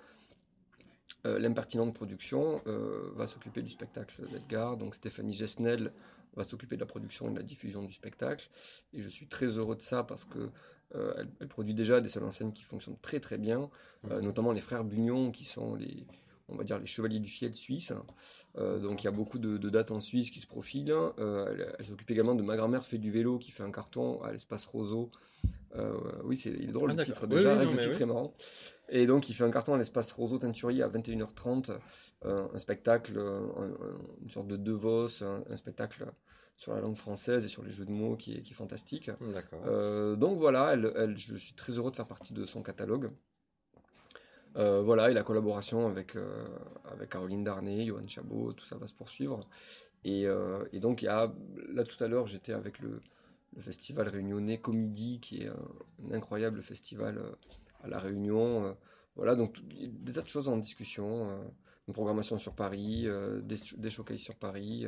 Euh, L'impertinente production euh, va s'occuper du spectacle d'Edgar, donc Stéphanie Gesnel va s'occuper de la production et de la diffusion du spectacle, et je suis très heureux de ça parce que elle, elle produit déjà des seules en scène qui fonctionnent très très bien, euh, notamment les frères Bugnon qui sont les on va dire les chevaliers du fiel suisse. Euh, donc il y a beaucoup de, de dates en Suisse qui se profilent. Euh, elle elle s'occupe également de Ma grand-mère fait du vélo qui fait un carton à l'espace Roseau. Euh, oui, c'est il est drôle Ah, le titre déjà, oui, non, le titre oui. est marrant. Et donc il fait un carton à l'espace Roseau Teinturier à 21h30, euh, un spectacle, un- un- une sorte de DeVos, un, un spectacle sur la langue française et sur les jeux de mots qui est, qui est fantastique. Donc voilà, elle, elle- je suis très heureux de faire partie de son catalogue. Euh, voilà, et la collaboration avec, euh, avec Caroline Darnay, Johan Chabot, tout ça va se poursuivre. Et, euh, et donc, il y a, là tout à l'heure, j'étais avec le, le festival réunionnais Comédie, qui est un, un incroyable festival à La Réunion. voilà, donc des tas de choses en discussion. une programmation sur Paris, des, des showcases sur Paris,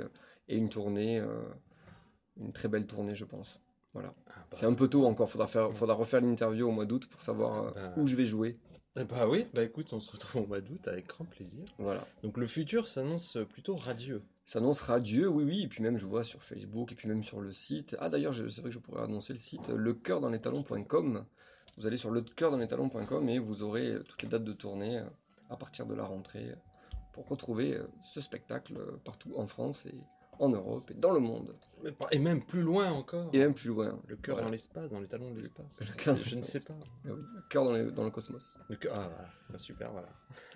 et une tournée, une très belle tournée, je pense. Voilà. Ah, bah, C'est un peu tôt encore, faudra, faire, faudra refaire l'interview au mois d'août pour savoir euh, Bah. où je vais jouer. Eh bah oui, bah écoute, on se retrouve au mois d'août avec grand plaisir. Voilà. Donc le futur s'annonce plutôt radieux. Ça annonce radieux, oui, oui, et puis même je vois sur Facebook, et puis même sur le site. Ah d'ailleurs, c'est vrai que je pourrais annoncer le site lecoeurdansletalons.com. Vous allez sur lecoeurdansletalons.com et vous aurez euh, toutes les dates de tournée euh, à partir de la rentrée euh, pour retrouver euh, ce spectacle euh, partout en France et en Europe et dans le monde. Et même plus loin encore. Et même plus loin. Le cœur Voilà. dans l'espace, dans les talons de l'espace. le Je, ne sais pas. Ah oui, le cœur dans, le- dans le cosmos. Le cœur- ah voilà, Bah, super, voilà.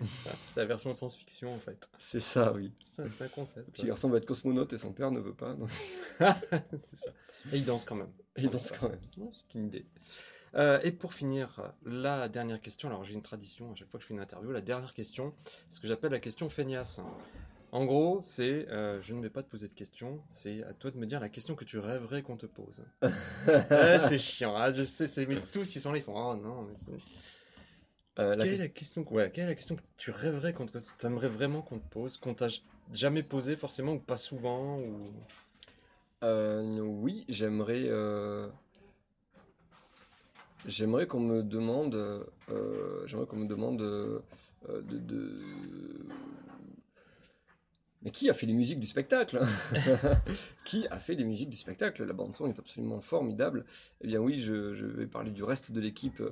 c'est la version science-fiction en fait. C'est ça, oui. C'est un concept. Le petit garçon va être cosmonaute et son père ne veut pas. c'est ça. Et il danse quand même. Et il danse quand même. C'est une idée. Euh, et pour finir, la dernière question. Alors j'ai une tradition à chaque fois que je fais une interview. La dernière question, c'est ce que j'appelle la question feignasse. En gros, c'est euh, je ne vais pas te poser de questions, c'est à toi de me dire la question que tu rêverais qu'on te pose. Ouais, c'est chiant, ah, je sais, c'est mais tous ils sont là, ils font oh non, mais c'est- Euh, la quelle, est la question, ouais, quelle est la question que tu rêverais qu'on te pose? T'aimerais vraiment qu'on te pose Qu'on t'a jamais posé forcément ou pas souvent ou... Euh, oui, j'aimerais. J'aimerais qu'on me demande. J'aimerais qu'on me demande de, de- Mais qui a fait les musiques du spectacle Qui a fait les musiques du spectacle? La bande son est absolument formidable. Eh bien oui, je, vais parler du reste de l'équipe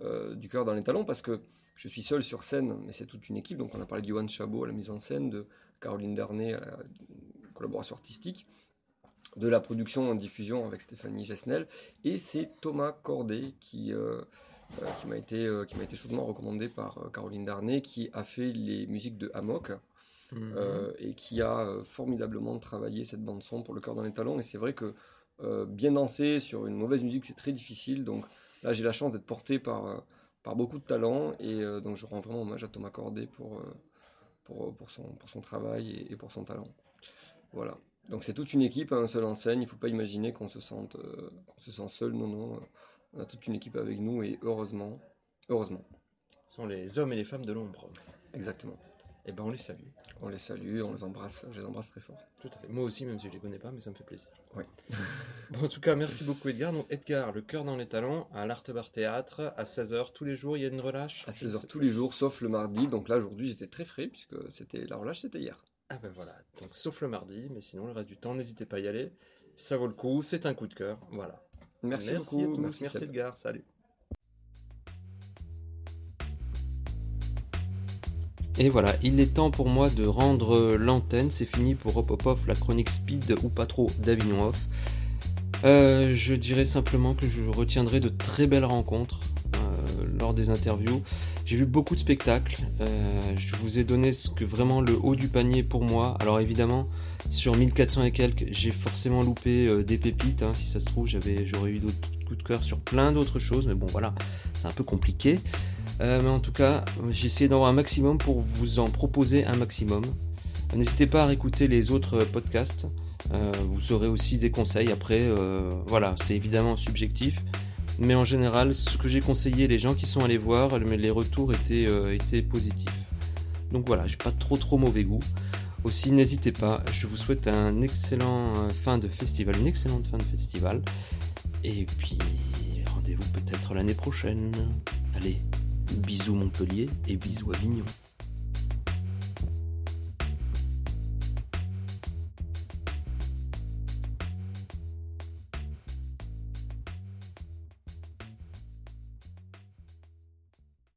euh, du cœur dans les talons parce que je suis seul sur scène, mais c'est toute une équipe. Donc on a parlé de Johan Chabot à la mise en scène, de Caroline Darnay à la collaboration artistique de la production en diffusion avec Stéphanie Gesnel et c'est Thomas Cordet qui, euh, euh, qui m'a été, été chaudement recommandé par Caroline Darnay qui a fait les musiques de Hammock Euh, et qui a euh, formidablement travaillé cette bande son pour le cœur dans les talons et c'est vrai que euh, bien danser sur une mauvaise musique c'est très difficile donc là j'ai la chance d'être porté par, par beaucoup de talents et donc je rends vraiment hommage à Thomas Cordet pour, pour, pour, son, pour son travail et, et pour son talent voilà donc c'est toute une équipe à un seul enseigne. Il faut pas imaginer qu'on se sente, euh, qu'on se sent seul. Non, non. On a toute une équipe avec nous et heureusement, heureusement. Ce sont les hommes et les femmes de l'ombre. Exactement. Et ben on les salue. On les salue, on les embrasse. Je les embrasse très fort. Tout à fait. Moi aussi, même si je les connais pas, mais ça me fait plaisir. Oui. Bon, en tout cas, merci beaucoup Edgar. Donc Edgar, le cœur dans les talons, à l'Arte Bar Théâtre, à 16h tous les jours, il y a une relâche À 16h tous les jours, sauf le mardi. Donc là, aujourd'hui, j'étais très frais puisque c'était la relâche, c'était hier. Ah ben voilà, donc sauf le mardi, mais sinon le reste du temps, n'hésitez pas à y aller. Ça vaut le coup, c'est un coup de cœur. Voilà. Merci, à beaucoup. tous, merci. Edgar, salut. Et voilà, il est temps pour moi de rendre l'antenne. C'est fini pour Hop Hop Off, la chronique speed ou pas trop d'Avignon Off. Euh, je dirais simplement que je retiendrai de très belles rencontres euh, lors des interviews. J'ai vu beaucoup de spectacles. euh, je vous ai donné ce que vraiment le haut du panier pour moi. Alors évidemment, sur 1400 et quelques, j'ai forcément loupé des pépites. hein. Si ça se trouve, j'aurais eu d'autres coups de cœur sur plein d'autres choses. Mais bon, voilà, c'est un peu compliqué. Euh, mais en tout cas, j'ai essayé d'en avoir un maximum pour vous en proposer un maximum. N'hésitez pas à réécouter les autres podcasts. Euh, vous aurez aussi des conseils. Après, euh, voilà, c'est évidemment subjectif. Mais en général, ce que j'ai conseillé, les gens qui sont allés voir, le- les retours étaient, étaient positifs. Donc voilà, j'ai pas trop trop mauvais goût. Aussi, n'hésitez pas, je vous souhaite un excellent fin de festival, une excellente fin de festival. Et puis, rendez-vous peut-être l'année prochaine. Allez, bisous Montpellier et bisous Avignon.